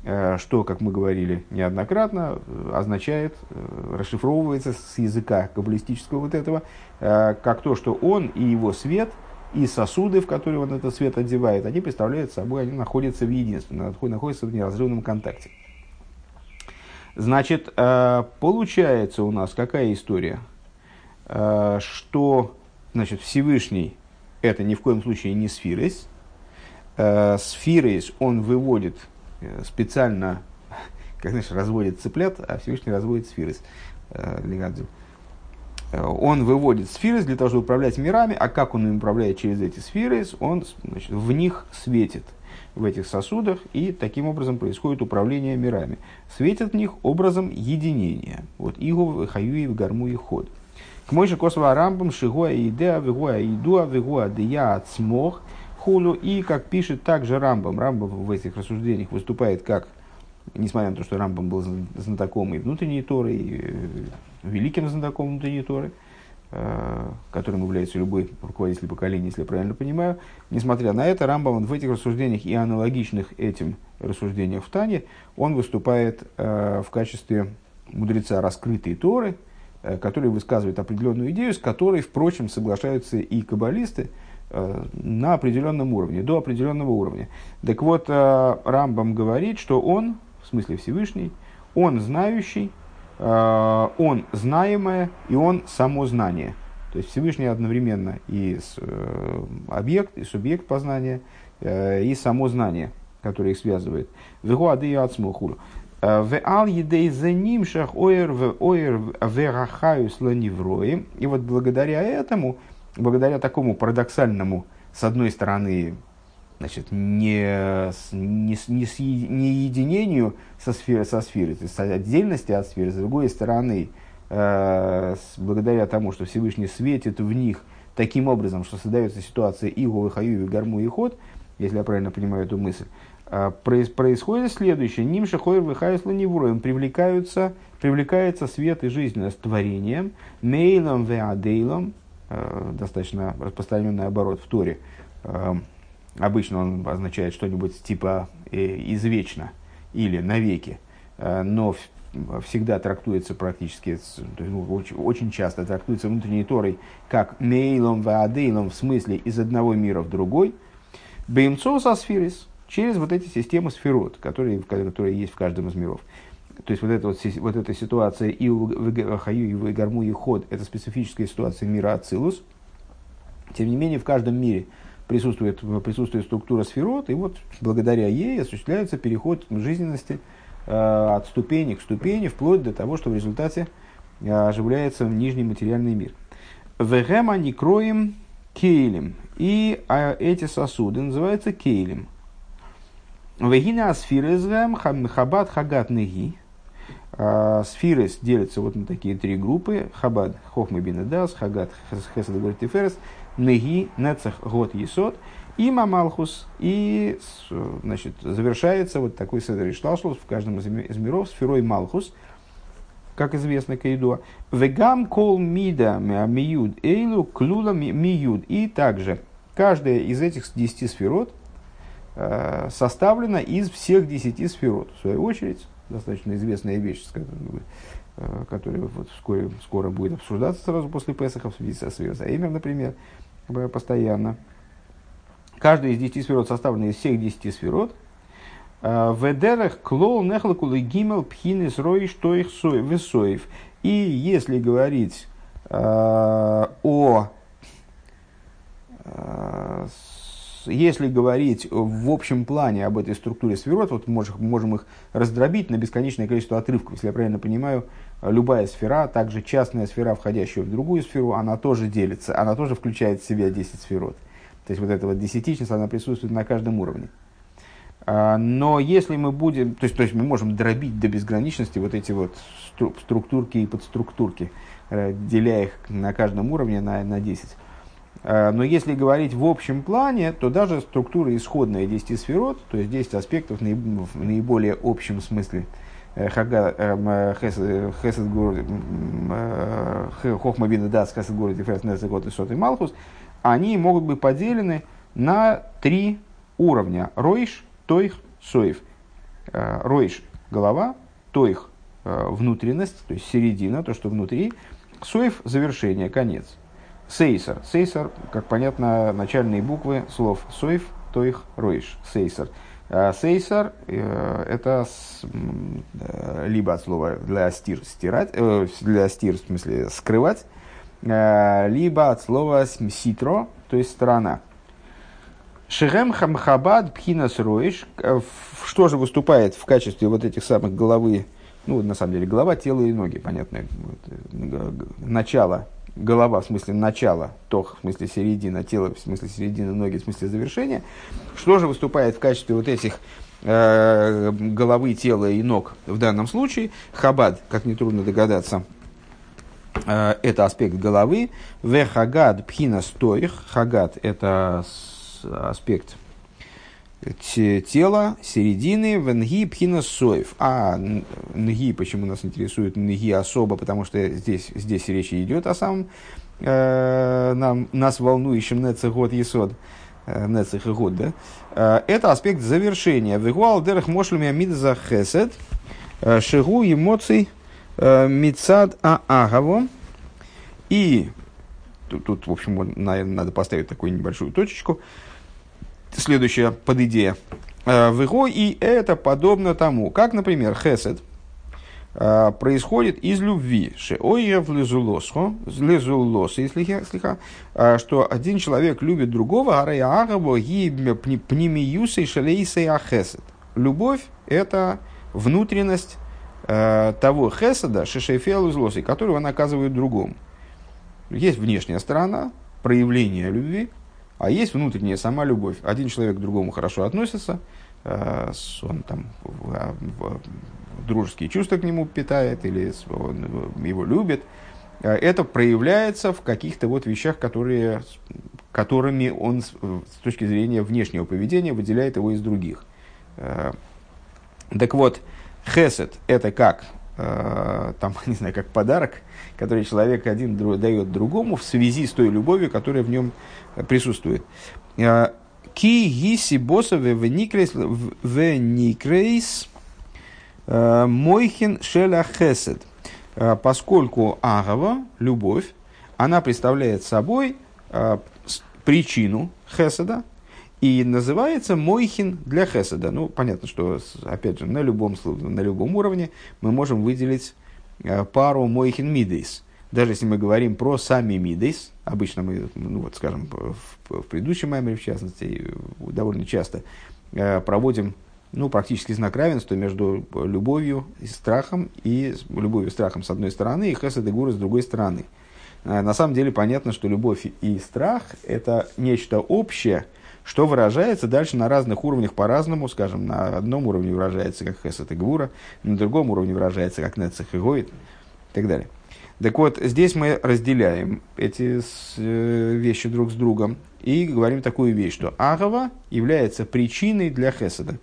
Э, что, как мы говорили неоднократно, э, означает, э, расшифровывается с языка каббалистического вот этого, как то, что он и его свет и сосуды, в которые он этот свет одевает, они представляют собой, они находятся в единстве, находятся в неразрывном контакте. Значит, э, получается у нас какая история? Э, что значит, Всевышний это ни в коем случае не сфирис. Э, сфирис он выводит специально, как знаешь, разводит цыплят, а Всевышний разводит сфирис. Он выводит сфиры для того, чтобы управлять мирами, а как он управляет через эти сферы, он значит, в них светит в этих сосудах, и таким образом происходит управление мирами. Светят в них образом единения. Вот Игу, Хаюи, Гарму и Ход. К мойше косва рамбам шигуа идеа вигуа идуа вигуа дея ацмох хулу. И, как пишет также Рамбам, Рамбам в этих рассуждениях выступает как, несмотря на то, что Рамбам был знатоком и внутренней Торы, и э, великим знатоком внутренней Торы, которым является любой руководитель поколения, если я правильно понимаю. Несмотря на это, Рамбам в этих рассуждениях и аналогичных этим рассуждениях в Тане, он выступает э, в качестве мудреца раскрытой Торы, э, который высказывает определенную идею, с которой, впрочем, соглашаются и каббалисты на определенном уровне, до определенного уровня. Так вот, Рамбам говорит, что он, в смысле Всевышний, он знающий, Э, он знаемое и он само знание. То есть Всевышний одновременно и э, объект, и субъект познания, э, и само знание, которое их связывает. В ал едей за ним шах оер в оер верахаюс ланеврои. И вот благодаря этому, благодаря такому парадоксальному, с одной стороны, значит, не, не, не, не единению со сферой, со сферой, то есть отдельности от сферы, с другой стороны, э, с, благодаря тому, что Всевышний светит в них таким образом, что создается ситуация Иго, Хаю, Гарму и Ход, если я правильно понимаю эту мысль, э, происходит следующее. Ним шахойр выхаюс ланевроем привлекаются, привлекается свет и жизненность творением, мейлом веадейлом, э, достаточно распространенный оборот в Торе, э, Обычно он означает что-нибудь типа э, извечно или навеки, э, но всегда трактуется практически, ну, очень, часто трактуется внутренней Торой как мейлом ваадейлом в смысле из одного мира в другой, беймцо со сферис, через вот эти системы сферот, которые, которые есть в каждом из миров. То есть вот эта, вот, вот эта ситуация и в Хаю, и Гарму, и Ход, это специфическая ситуация мира Ацилус. Тем не менее, в каждом мире присутствует, присутствует структура сферот, и вот благодаря ей осуществляется переход жизненности э, от ступени к ступени, вплоть до того, что в результате э, оживляется нижний материальный мир. Вегема не кроем кейлем. И а, эти сосуды называются кейлем. Вегина асфирезгам хабад хагат неги. А, сфирес делятся вот на такие три группы. Хабад хохмы бинедас, хагат хесед гортиферес, Неги, Нецах, Год, Есот, и Мамалхус. И значит, завершается вот такой седер Ишталшлус в каждом из миров сферой Малхус, как известно Каидуа. Вегам кол мида миюд эйлу клула миюд. И также каждая из этих десяти сферот э, составлена из всех десяти сферот. В свою очередь, достаточно известная вещь, э, которая вот вскоре, скоро будет обсуждаться сразу после Песаха в связи со Сферозаэмер, например, постоянно. Каждый из десяти сферот составлен из всех десяти сферот. А, Ведерах клол нехлакулы гимел пхинес рой что их весоев. И если говорить э, о э, если говорить в общем плане об этой структуре сферот, вот можем, можем их раздробить на бесконечное количество отрывков. Если я правильно понимаю, любая сфера, также частная сфера, входящая в другую сферу, она тоже делится, она тоже включает в себя 10 сферот. То есть вот эта вот десятичность, она присутствует на каждом уровне. А, но если мы будем, то есть, то есть мы можем дробить до безграничности вот эти вот структурки и подструктурки, э, деля их на каждом уровне на, на 10. А, но если говорить в общем плане, то даже структура исходная 10 сферот, то есть 10 аспектов в наиболее общем смысле – Хесед Гур Хохма Бина Дас Хесед Гур Дифрес Несегот и Сот и Малхус, они могут быть поделены на три уровня. Ройш, Тойх, Соев. Э, Ройш – голова, Тойх – внутренность, то есть середина, то, что внутри. Соев – завершение, конец. Сейсер. Сейсер, как понятно, начальные буквы слов Сойф, Тойх, Ройш. Сейсер. А Сейсер э, это с, э, либо от слова для стир стирать, э, для стир в смысле скрывать, либо от слова ситро, то есть сторона. Шехем хамхабад пхинас роиш, что же выступает в качестве вот этих самых головы, ну, на самом деле, голова, тело и ноги, понятно, начало голова в смысле начала, тох в смысле середина, тело в смысле середины, ноги в смысле завершения, что же выступает в качестве вот этих э, головы, тела и ног в данном случае? Хабад, как нетрудно догадаться, э, это аспект головы. В хагад пхина стоих. Хагад – это аспект тела, середины, венги пхина соев. А нги, почему нас интересует нги особо, потому что здесь, здесь речь идет о самом э, нам, нас волнующем нецех год есод, э, нецех и год, да? Э, это аспект завершения. Вегуал дерах мошлами амидза хесед, э, шигу эмоций э, мицад аагаво. И тут, тут, в общем, надо поставить такую небольшую точечку следующая подидея. Э, в его и это подобно тому, как, например, хесед э, происходит из любви. Шеоев лезулосхо, лезулос, если слегка, э, что один человек любит другого, араяагаво ги пнимиюсей шалейсей ахесед. Любовь – это внутренность того хеседа, шешефел злосой, которую он оказывает другому. Есть внешняя сторона, проявление любви, а есть внутренняя сама любовь. Один человек к другому хорошо относится, э, он там дружеские чувства к нему питает или он его любит. Э, это проявляется в каких-то вот вещах, которые, которыми он с точки зрения внешнего поведения выделяет его из других. Э, так вот, хесед – это как там, не знаю, как подарок, который человек один дает другому в связи с той любовью, которая в нем присутствует. А, Ки гиси босове веникрейс а, мойхин шеля хесед. А, поскольку агава, любовь, она представляет собой причину хеседа, и называется мойхин для хеседа. Ну, понятно, что, опять же, на любом, на любом уровне мы можем выделить пару мойхин мидейс – даже если мы говорим про сами мидейс, обычно мы, ну вот скажем, в, в предыдущем маймере, в частности, довольно часто э, проводим ну, практически знак равенства между любовью и страхом, и любовью и страхом с одной стороны, и хесед и гура с другой стороны. Э, на самом деле понятно, что любовь и страх – это нечто общее, что выражается дальше на разных уровнях по-разному. Скажем, на одном уровне выражается как хесед и гура, на другом уровне выражается как нецех и гоид и так далее. Так вот, здесь мы разделяем эти э, вещи друг с другом и говорим такую вещь, что Агава является причиной для Хеседа.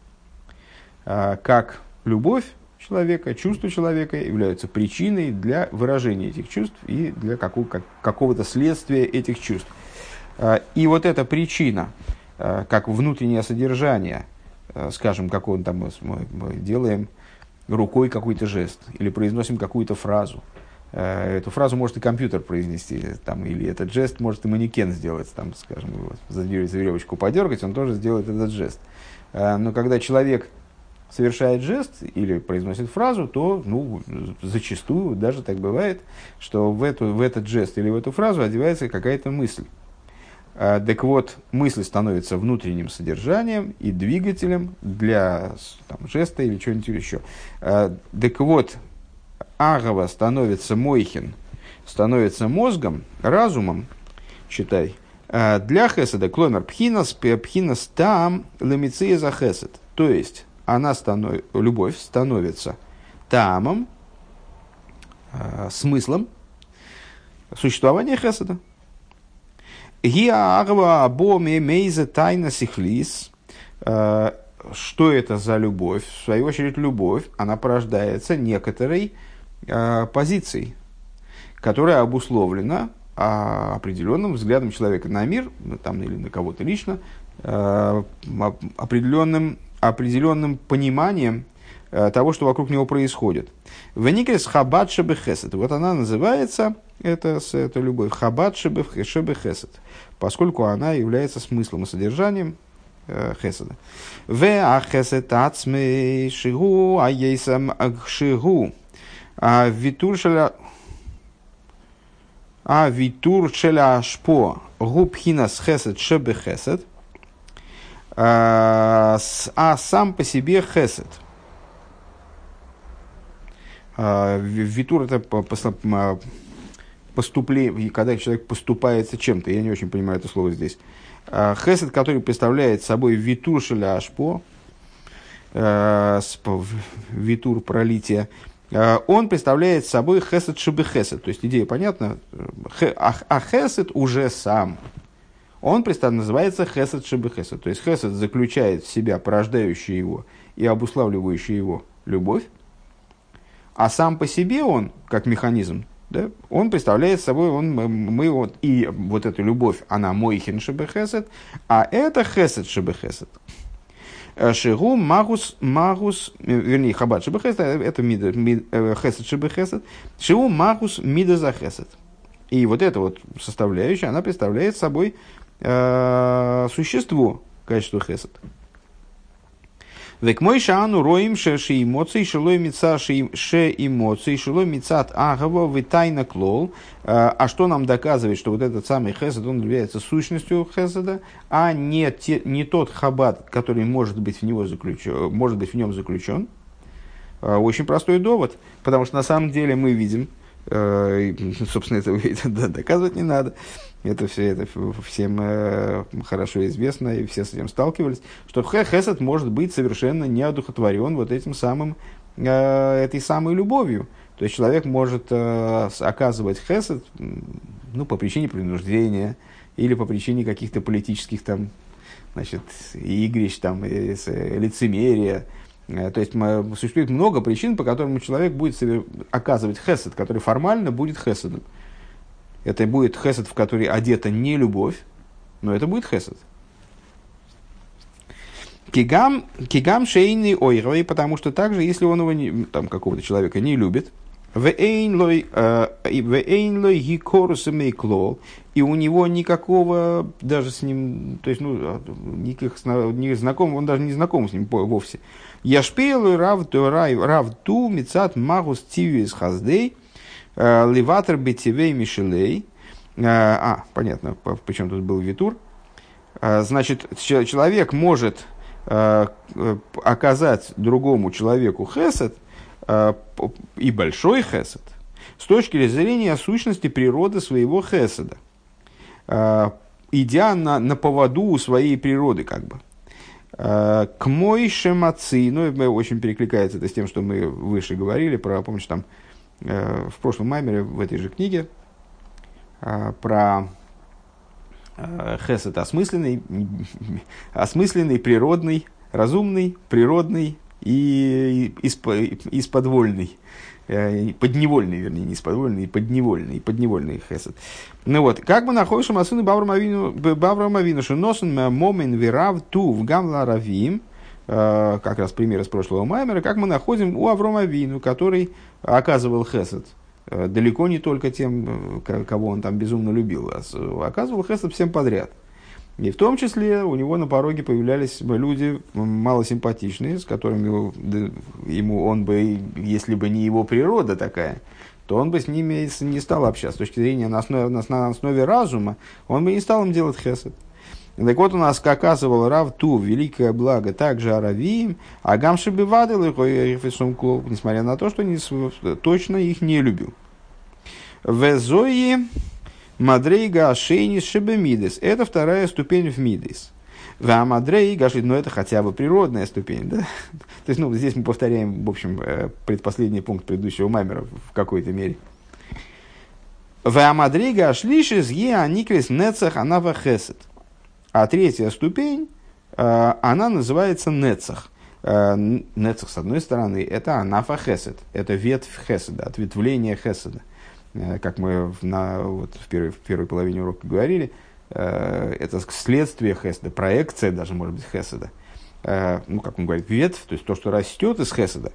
А, как любовь человека, чувства человека являются причиной для выражения этих чувств и для какого- как, какого-то следствия этих чувств. А, и вот эта причина, как внутреннее содержание, скажем, как он там мы, мы делаем рукой какой-то жест или произносим какую-то фразу – Э, эту фразу может и компьютер произнести, там, или этот жест может и манекен сделать, там, скажем, за, за веревочку подергать, он тоже сделает этот жест. Э, но когда человек совершает жест или произносит фразу, то ну, зачастую даже так бывает, что в, эту, в этот жест или в эту фразу одевается какая-то мысль. Э, так вот, мысль становится внутренним содержанием и двигателем для там, жеста или чего-нибудь еще. Так вот, Агава становится Мойхин, становится мозгом, разумом, читай, а для Хеседа, кломер пхинас, пхинас там лемиция за Хесед. То есть, она станов... любовь становится тамом, смыслом существования Хеседа. Гиа агва абоми мейзе тайна сихлис. Что это за любовь? В свою очередь, любовь, она порождается некоторой э, позиций, которая обусловлена а, определенным взглядом человека на мир, там, или на кого-то лично, э, определенным, определенным пониманием э, того, что вокруг него происходит. Веникрес хабат шебехесет. Вот она называется это, это любовь, хабат шебе, шебе хесед, поскольку она является смыслом и содержанием э, хеседа. В а хесед ацме шигу, а ейсам шигу, а витур шеля, а витур шеля ашпо, губхинас хесед шебе хесед, а, а сам по себе хесед – а, Витур это поступление, когда человек поступается чем-то. Я не очень понимаю это слово здесь. А, хесед, который представляет собой витур шеля ашпо, а, витур пролития, он представляет собой хесед шибы хесед. То есть идея понятна. А хесед уже сам. Он называется хесед шибы хесед. То есть хесед заключает в себя порождающую его и обуславливающую его любовь. А сам по себе он, как механизм, да, он представляет собой, он, мы вот, и вот эта любовь, она мой шебехесед, а это хесед шебехесед. Э, Шигу магус магус, э, вернее, хабат шебехесед, э, это мида, мид, хесед шебехесед. Шигу магус мида за. И вот эта вот составляющая, она представляет собой э, существо качества хесед. Век мой шану роим ше ши эмоции шилой мица ше эмоции шилой мицат агава вы тайна клол. А что нам доказывает, что вот этот самый хесед, он является сущностью хеседа, а не, те, не тот хабат, который может быть в, него заключен, может быть в нем заключен? Очень простой довод, потому что на самом деле мы видим, собственно, это доказывать не надо, это, все, это всем э, хорошо известно, и все с этим сталкивались, что хесед может быть совершенно неодухотворен вот этим самым, э, этой самой любовью. То есть человек может э, оказывать хесед ну, по причине принуждения или по причине каких-то политических там, значит, игрищ, там, лицемерия. То есть существует много причин, по которым человек будет оказывать хесед, который формально будет хеседом. Это будет хесед, в который одета не любовь, но это будет хесед. Кигам, кигам шейный ойрой, потому что также, если он его не, там какого-то человека не любит, э, и у него никакого даже с ним, то есть, ну, а, никаких не знаком, он даже не знаком с ним вовсе. Яшпейлу рав ту мицат магус тивис хаздей, Э, Ливатор бетивей мишелей. Э, а, понятно, почему тут был витур. Э, значит, человек может оказать другому человеку хесед, и большой хесед, с точки зрения сущности природы своего хеседа, идя на, на поводу у своей природы, как бы. К мой шемаци, ну, очень перекликается это с тем, что мы выше говорили про, помнишь, там, в прошлом маймере в этой же книге э, про э, хесед осмысленный, осмысленный, природный, разумный, природный и исподвольный. Подневольный, вернее, не исподвольный, подневольный, подневольный хесед. Ну вот, как бы находишь Масуны Баврам Авину, что носен момен вирав ту в гамла равим, как раз пример из прошлого маймера, как мы находим у Аврома Вину, который оказывал хесед э, далеко не только тем, э, кого он там безумно любил, а оказывал хесед всем подряд. И в том числе у него на пороге появлялись люди малосимпатичные, с которыми ему он бы, если бы не его природа такая, то он бы с ними не стал общаться. С точки зрения на основе, на основе разума, он бы не стал им делать хесед. Так вот у нас оказывал Рав Ту, великое благо, также Аравиим, а Гамши Бивадил, несмотря на то, что не, точно их не любил. Везои Мадрейга Ашейнис Шебемидес. Это вторая ступень в Мидес. А Мадрей Гашит, но это хотя бы природная ступень, да? То есть, ну, здесь мы повторяем, в общем, э, предпоследний пункт предыдущего маймера в какой-то мере. Ашлишис Е Аникрис Нецах Анава Хесет. А третья ступень, э, она называется Нецах. Э, Нецах, с одной стороны, это анафа хесед, это ветвь хеседа, ответвление хеседа. Э, как мы на, вот, в, первой, в первой половине урока говорили, это следствие хеседа, проекция даже, может быть, хеседа. Ну, как он говорит, ветвь, то есть то, что растет из хеседа.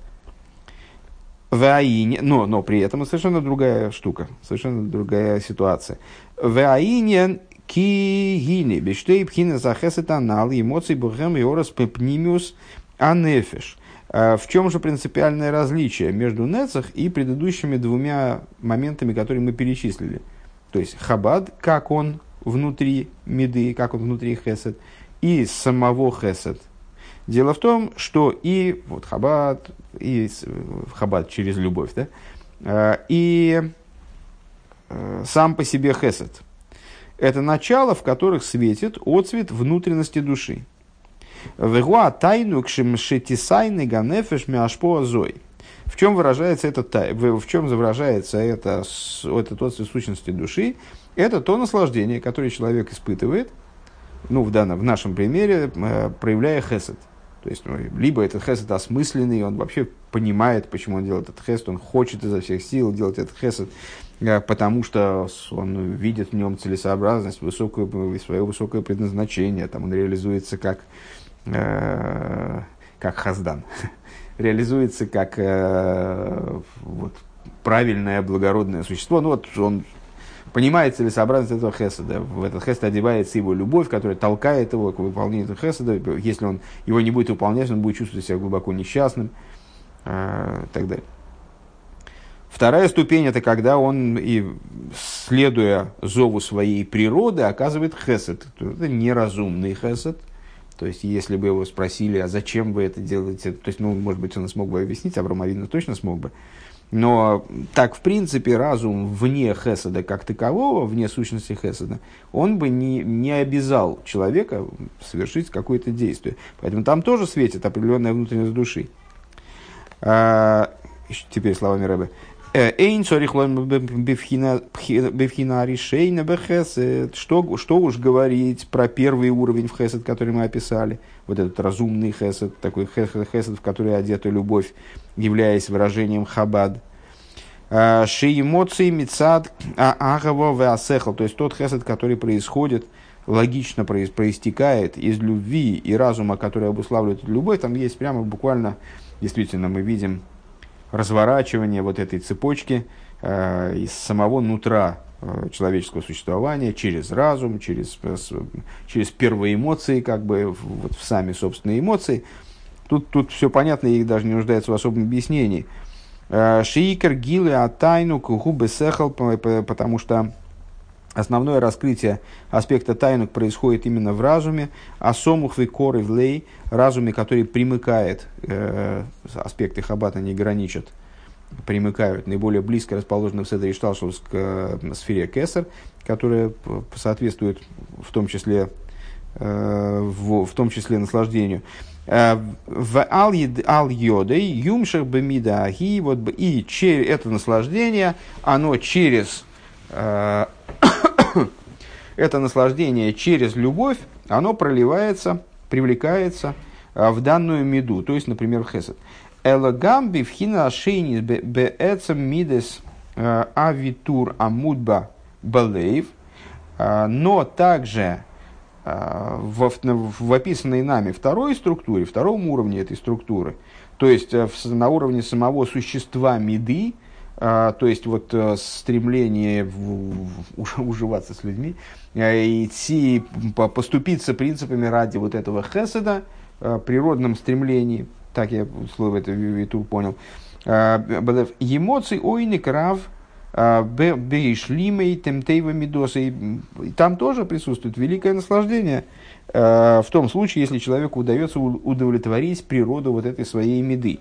Ваине, но, но при этом совершенно другая штука, совершенно другая ситуация. Ваине кигини, бештей пхина захесет анал, эмоций бухем и орас пепнимиус анефиш. А в чем же принципиальное различие между Нецах и предыдущими двумя моментами, которые мы перечислили? То есть Хабад, как он внутри Меды, как он внутри Хесед, и самого Хесед. Дело в том, что и вот Хабад, и Хабад через любовь, да, э, и э, сам по себе Хесед. Это начало, в которых светит отцвет внутренности души. Вегуа тайну кшимшетисайны ганефеш зой. В чем выражается это, в чем выражается это, этот отцвет сущности души? Это то наслаждение, которое человек испытывает, ну, в данном, в нашем примере, э, проявляя хесед. То есть, ну, либо этот хесед осмысленный, он вообще понимает, почему он делает этот хесед, он хочет изо всех сил делать этот хесед, потому что он видит в нем целесообразность, высокую, свое высокое предназначение, там он реализуется как, э, как хаздан, реализуется как э, вот, правильное, благородное существо. Ну вот он понимает целесообразность этого хеседа. В этот хесед одевается его любовь, которая толкает его к выполнению этого хеседа. Если он его не будет выполнять, он будет чувствовать себя глубоко несчастным э, и так далее. Вторая ступень – это когда он, и, следуя зову своей природы, оказывает хесед. Это неразумный хесед. То есть, если бы его спросили, а зачем вы это делаете, то есть, ну, может быть, он смог бы объяснить, Авраам Авину точно смог бы. Но так, в принципе, разум вне Хесада как такового, вне сущности Хесада, он бы не, не обязал человека совершить какое-то действие. Поэтому там тоже светит определенная внутренность души. А, теперь словами Рэбе. Э, Эйн бифхина решейна бехесед. Что, что уж говорить про первый уровень в хесед, который мы описали. Вот этот разумный хесед, такой хесед, в который одета любовь, являясь выражением хабад. Э, Ши эмоции мецад агава веасехал. То есть тот хесед, который происходит, логично проистекает из любви и разума, который обуславливает любовь. Там есть прямо буквально, действительно, мы видим разворачивание вот этой цепочки э, из самого нутра э, человеческого существования через разум, через, э, через первые эмоции, как бы вот в сами собственные эмоции. Тут, тут все понятно и даже не нуждается в особом объяснении. Шиикер гилы атайну кугубы сехал, потому что основное раскрытие аспекта тайнук происходит именно в разуме, а сомух коры в лей, разуме, который примыкает, э, аспекты хабата не граничат, примыкают наиболее близко расположены в Седре Шталшус к э, сфере Кесар, которая соответствует в том числе, э, в, в том числе наслаждению. Э, в ал йодой юмшах бемида аги, вот и это наслаждение, оно через э, это наслаждение через любовь, оно проливается, привлекается а, в данную меду, то есть, например, в хесед. Элагамби вхина ашейнис беэцем мидес а, авитур амудба балейв, а, но также в, в описанной нами второй структуре, втором уровне этой структуры, то есть на уровне самого существа меды, то есть вот стремление в, в, уживаться с людьми, идти, поступиться принципами ради вот этого хеседа, Э, природном стремлении, так я слово это Витур понял, э, эмоций ойны крав э, бейшлимей темтейва медоса. И там тоже присутствует великое наслаждение в том случае, если человеку удается удовлетворить природу вот этой своей меды.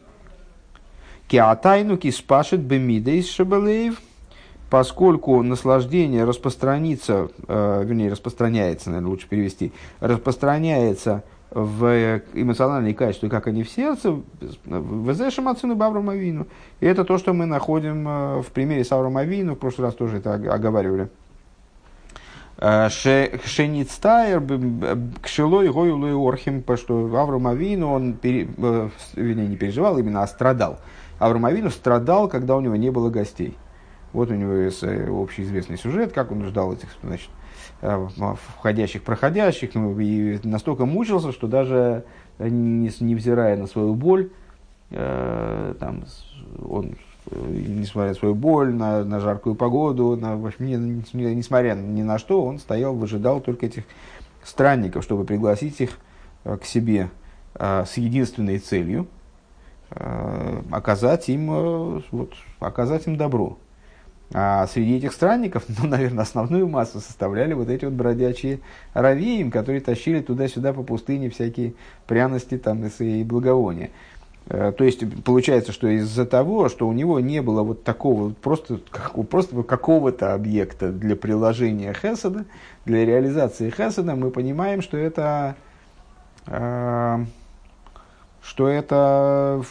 Киатайну киспашет бемидейс шабалеев, поскольку наслаждение распространится, вернее, распространяется, наверное, лучше перевести, распространяется в эмоциональные качества, как они в сердце, в Эзешем Ацину Баврам Авину. И это то, что мы находим э, в примере с Авром Авину, в прошлый раз тоже это оговаривали. Э, Шеництайр, Кшилой, Гоюлой Орхим, что Авром Авину, он, пере, э, вернее, не переживал, именно, а страдал. Авром Авину страдал, когда у него не было гостей. Вот у него есть общеизвестный сюжет, как он ждал этих, значит, Э, входящих, проходящих, ну, и настолько мучился, что даже невзирая на свою боль, э, там, он несмотря на свою боль, на, на жаркую погоду, на, в общем, несмотря ни на что, он стоял, выжидал только этих странников, чтобы пригласить их к себе с единственной целью оказать им, вот, оказать им добро. А среди этих странников, ну, наверное, основную массу составляли вот эти вот бродячие равиим, которые тащили туда-сюда по пустыне всякие пряности там, и благовония. Э, то есть получается, что из-за того, что у него не было вот такого просто, как, просто какого-то объекта для приложения хесада, для реализации хесада, мы понимаем, что это, э, что это,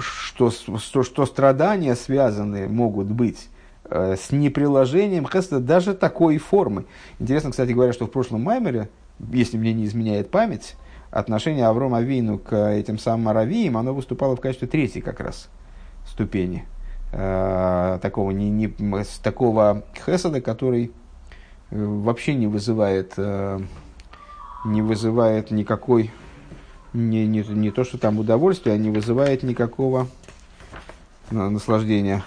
что, что, что страдания связаны могут быть Э, с неприложением хеста даже такой формы. Интересно, кстати говоря, что в прошлом Маймере, если мне не изменяет память, отношение Аврома Авину к этим самым Аравиям, оно выступало в качестве третьей как раз ступени. Э, такого, не, не, такого хесада, который э, вообще не вызывает, э, не вызывает никакой, не, не, не то, что там удовольствия, а не вызывает никакого наслаждения.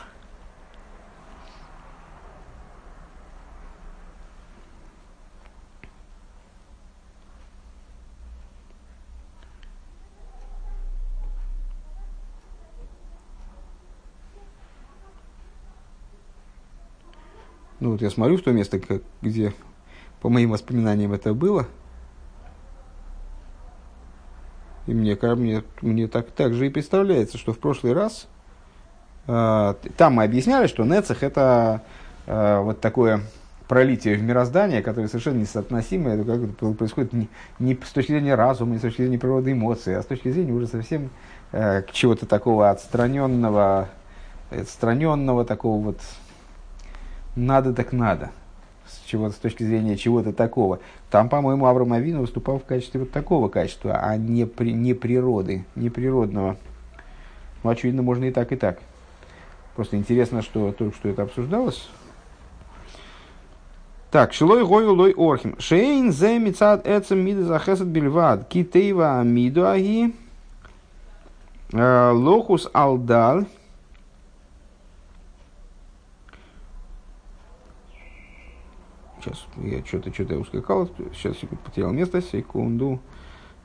Ну вот я смотрю в то место, где, по моим воспоминаниям, это было. И мне, мне, мне так, так же и представляется, что в прошлый раз э, там мы объясняли, что Нецех это э, вот такое пролитие в мироздание, которое совершенно несоотносимо, это как происходит не, не с точки зрения разума, не с точки зрения природы эмоций, а с точки зрения уже совсем э, чего-то такого отстраненного, отстраненного такого вот надо так надо, чего с точки зрения чего-то такого. Там, по-моему, Авраам Авин выступал в качестве вот такого качества, а не, при, не природы, не природного. Ну, очевидно, можно и так, и так. Просто интересно, что только что это обсуждалось. Так, шилой гою лой орхим. Шейн зе мицад эцем мида захесет бельвад. Китейва амиду аги. Лохус алдал. Сейчас, я что-то что-то ускакал. Сейчас, секунду, потерял место. Секунду.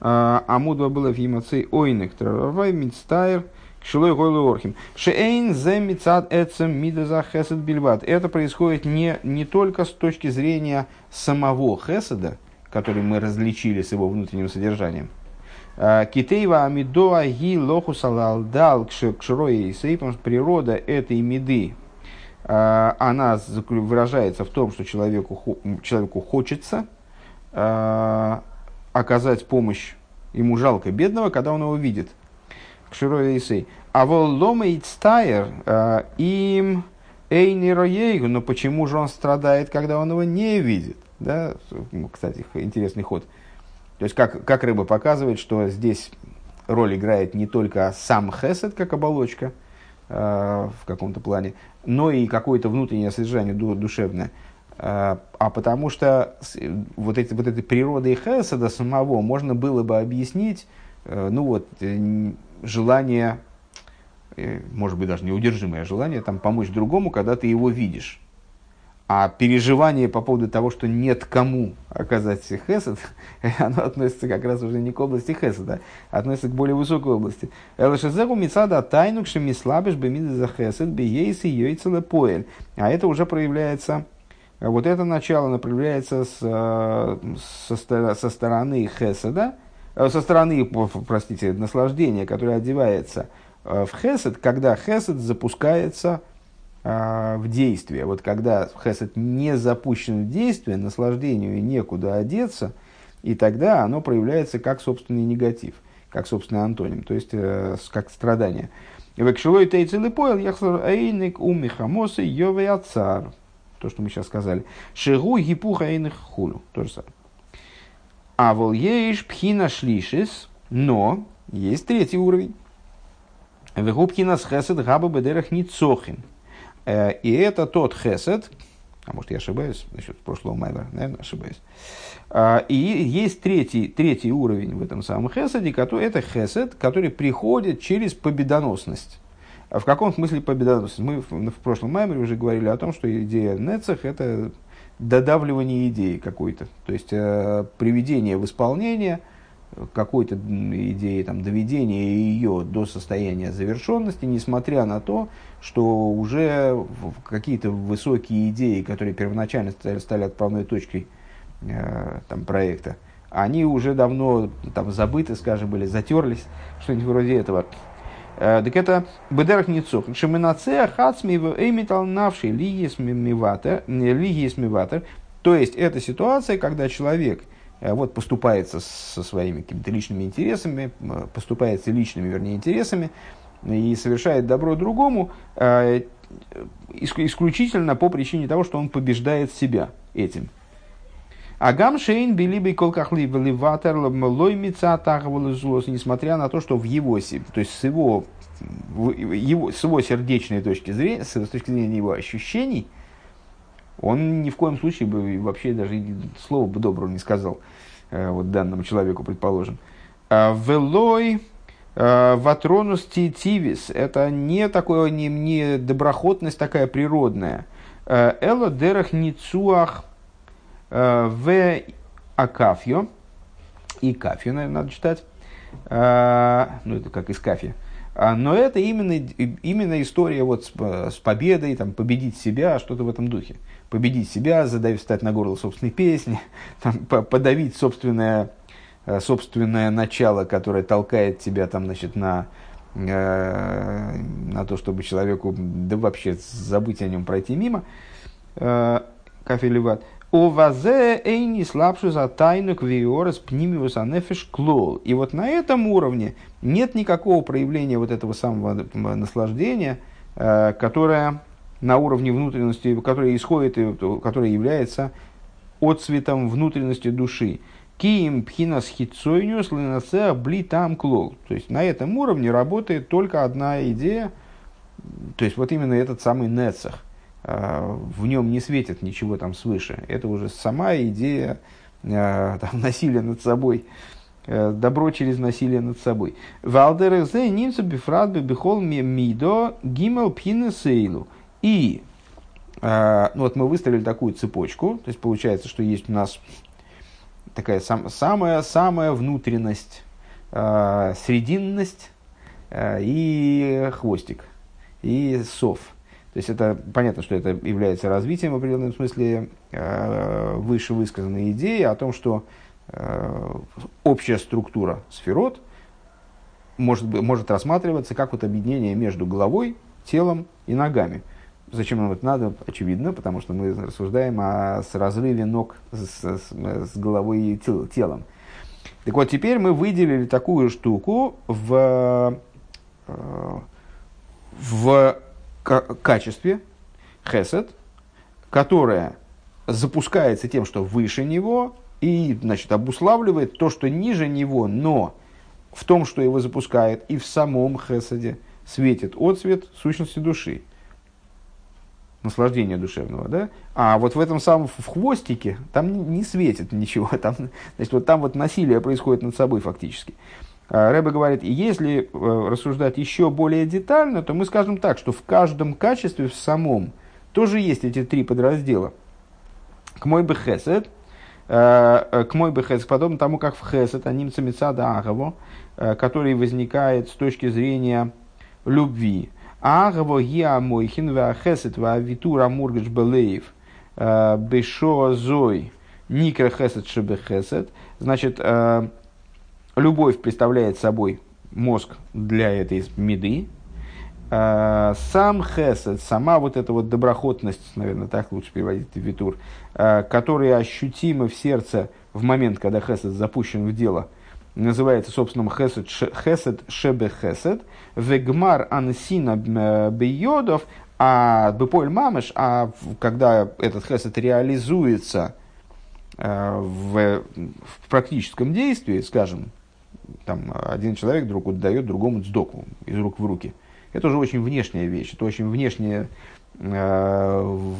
А, Амудва было в Емацей Ойнек Травай Мидстайр Кшилой Гойлу Орхим. Шейн зе мицад эцем мидаза хесед бильват. Это происходит не, не только с точки зрения самого хеседа, который мы различили с его внутренним содержанием. А, Китейва амидоа ги лоху салалдал кширой и потому что природа этой меды, а, она выражается в том, что человеку, человеку хочется а, оказать помощь ему жалко бедного, когда он его видит. А воллома стайер а, им эйнироейгу, но почему же он страдает, когда он его не видит? Да? Кстати, интересный ход. То есть, как, как рыба показывает, что здесь роль играет не только сам хесед, как оболочка, в каком-то плане, но и какое-то внутреннее содержание душевное. А, а потому что вот, эти, вот этой природой Хесада самого можно было бы объяснить, э, ну вот, э, желание, э, может быть, даже неудержимое желание там, помочь другому, когда ты его видишь. А переживание по поводу того, что нет кому оказать хесед, оно относится как раз уже не к области хеседа, а относится к более высокой области. Элшезеру мицада тайну кшемислабеш бемиды за хесед бейейси йойцеле поэль. А это уже проявляется, вот это начало, оно проявляется с, э, со, со стороны хеседа, э, со стороны, простите, наслаждения, которое одевается э, в хесед, когда хесед запускается а, в действие. Вот когда хесед не запущен в действие, наслаждению некуда одеться, и тогда оно проявляется как собственный негатив, как собственный антоним, то есть э, как страдание. Векшилой тейцелы поел, яхсар эйник умихамосы йове ацар. То, что мы сейчас сказали. Шигу гипуха эйных хулю. То же самое. А вол еиш пхина шлишис, но есть третий уровень. Вегубкина с хесед габа бедерах ницохин. Э, и это тот хесед, а может я ошибаюсь насчет прошлого майвера, наверное, ошибаюсь. А, и есть третий, третий уровень в этом самом хеседе, который, это хесед, который приходит через победоносность. В каком смысле победоносность? Мы в, прошлом маймере уже говорили о том, что идея Нецех – это додавливание идеи какой-то. То есть, э, приведение в исполнение какой-то идеи, там, доведение ее до состояния завершенности, несмотря на то, что уже какие-то высокие идеи, которые первоначально стали, стали отправной точкой э, там, проекта, они уже давно там, забыты, скажем, были, затерлись, что-нибудь вроде этого. Э, так это бедерах ницох. Шеминацея хацми эймитал навший лигис миватер. То есть, это ситуация, когда человек э, вот поступается со своими какими-то личными интересами, поступается личными, вернее, интересами, и совершает добро другому, э, исключительно по причине того, что он побеждает себя этим. А гамшейн билибей колкахли валиватер лоймица злос, несмотря на то, что в его, то есть с его, его, с его сердечной точки зрения, с точки зрения его ощущений, он ни в коем случае бы вообще даже слова бы доброго не сказал э, вот данному человеку, предположим. А велой Ватронус тивис – это не такое, не, не доброхотность такая природная. Э, Эло дерах ницуах э, в акафью. И кафью, наверное, надо читать. Ну, это как из кафи. Но это именно, именно история вот с, с победой, там, победить себя, что-то в этом духе. Победить себя, задавить, встать на горло собственной песни, там, подавить собственное Э, собственное начало, которое толкает тебя там, значит, на, э, на то, чтобы человеку, да вообще забыть о нем, пройти мимо, э, кафелеват. О вазе эйни слабшу за тайну квиорас пнимиус анефиш клол. И вот на этом уровне нет никакого проявления вот этого самого наслаждения, которое на уровне внутренности, которое исходит, которое является отцветом внутренности души. Киим пхинас хитсойнюс ленацеа бли там клол. То есть на этом уровне работает только одна идея, то есть вот именно этот самый нецах. А, в нем не светит ничего там свыше. Это уже сама идея а, там, насилия над собой. Э, добро через насилие над собой. Валдерзе нимца бифрат бихол мидо гимел пхинесейлу. И а, ну вот мы выставили такую цепочку, то есть получается, что есть у нас такая сам, самая, самая внутренность, э, срединность э, и хвостик, и сов. То есть это понятно, что это является развитием в определенном смысле э, выше высказанной идеи о том, что э, общая структура сферот может, может рассматриваться как вот объединение между головой, телом и ногами. Зачем нам это надо? Очевидно, потому что мы рассуждаем о с разрыве ног с, с, с головой и тел, телом. Так вот, теперь мы выделили такую штуку в, э, в качестве хесед, которая запускается тем, что выше него, и значит, обуславливает то, что ниже него, но в том, что его запускает, и в самом хесаде светит отцвет сущности души наслаждения душевного, да? А вот в этом самом в хвостике там не, светит ничего, там, значит, вот там вот насилие происходит над собой фактически. А Рэбе говорит, если э, рассуждать еще более детально, то мы скажем так, что в каждом качестве в самом тоже есть эти три подраздела. К мой бы хесед, э, э, к мой бы хесед, подобно тому, как в хесед, аним цамицада агаво, который возникает с точки зрения любви, Агаво гиа мойхин ва хесет ва витура мургаш белеев э, бешо зой никра хесет шебе хесет. Значит, э, любовь представляет собой мозг для этой меды. Э, сам хесед, сама вот эта вот доброхотность, наверное, так лучше переводить витур, которая ощутима в сердце в момент, когда хесед запущен в дело – называется, собственно, хесед, хесед шебе хесед, вегмар ансина бейодов, а беполь мамыш, а когда этот хесед реализуется э, в, в практическом действии, скажем, там один человек друг дает другому сдоку из рук в руки. Это уже очень внешняя вещь, это очень внешнее э,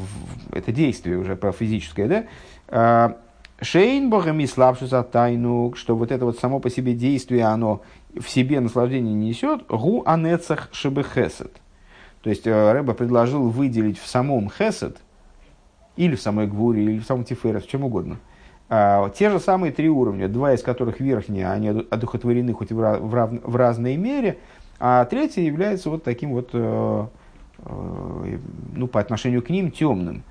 это действие уже про физическое, да? Э, Шейн богами слабшуся тайну, что вот это вот само по себе действие, оно в себе наслаждение несет, гу анецах шебехесет. То есть э, Рэба предложил выделить в самом Хесед, или в самой Гвуре, или в самом Тиферес, в чем угодно, а, те же самые три уровня, два из которых верхние, они одухотворены хоть в, рав, в разной мере, а третий является вот таким вот, э, э, ну, по отношению к ним, темным,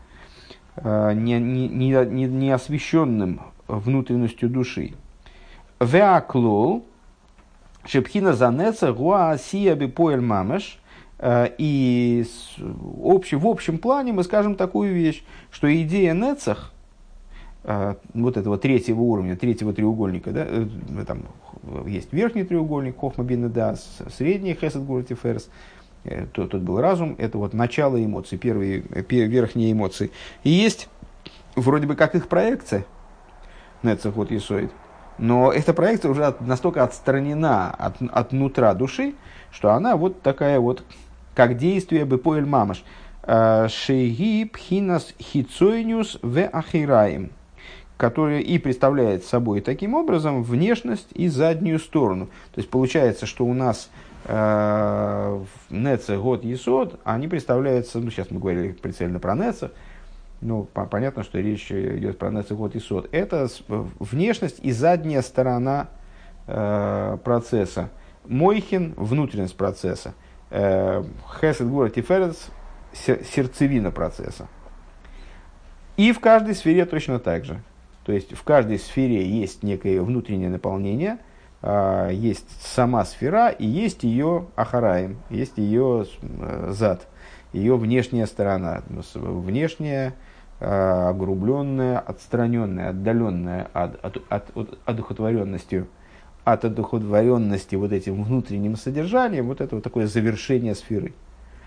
не, не, не, не освещенным внутренностью души. Веаклол, шепхина занеца, гуа сия бипоэль мамеш – Э, и общ, в общем плане мы скажем такую вещь, что идея Нецах, э, вот этого третьего уровня, третьего треугольника, да, э, там есть верхний треугольник, Хохма Бинедас, средний Хесед Гурти Ферс, тот, тот был разум, это вот начало эмоций, первые, верхние эмоции. И есть вроде бы как их проекция, Нецах вот Исоид, но эта проекция уже настолько отстранена от, от нутра души, что она вот такая вот как действие Бепоэль Мамаш. Э, Шеги Пхинас Хицойнюс в Ахираим, который и представляет собой таким образом внешность и заднюю сторону. То есть получается, что у нас э, Неце, Год, Есод, они представляются, ну сейчас мы говорили прицельно про Неце, ну, по, понятно, что речь идет про Неце, Год, Есод. Это внешность и задняя сторона э, процесса. Мойхин – внутренность процесса – Э, Хесед Гура Тиферец – сердцевина процесса. И в каждой сфере точно так же. То есть в каждой сфере есть некое внутреннее наполнение, а, есть сама сфера и есть ее ахараем, есть ее э, зад, ее внешняя сторона, внешняя, а, огрубленная, отстраненная, отдаленная от, от, от, от одухотворенностью от одухотворенности вот этим внутренним содержанием, вот это вот такое завершение сферы –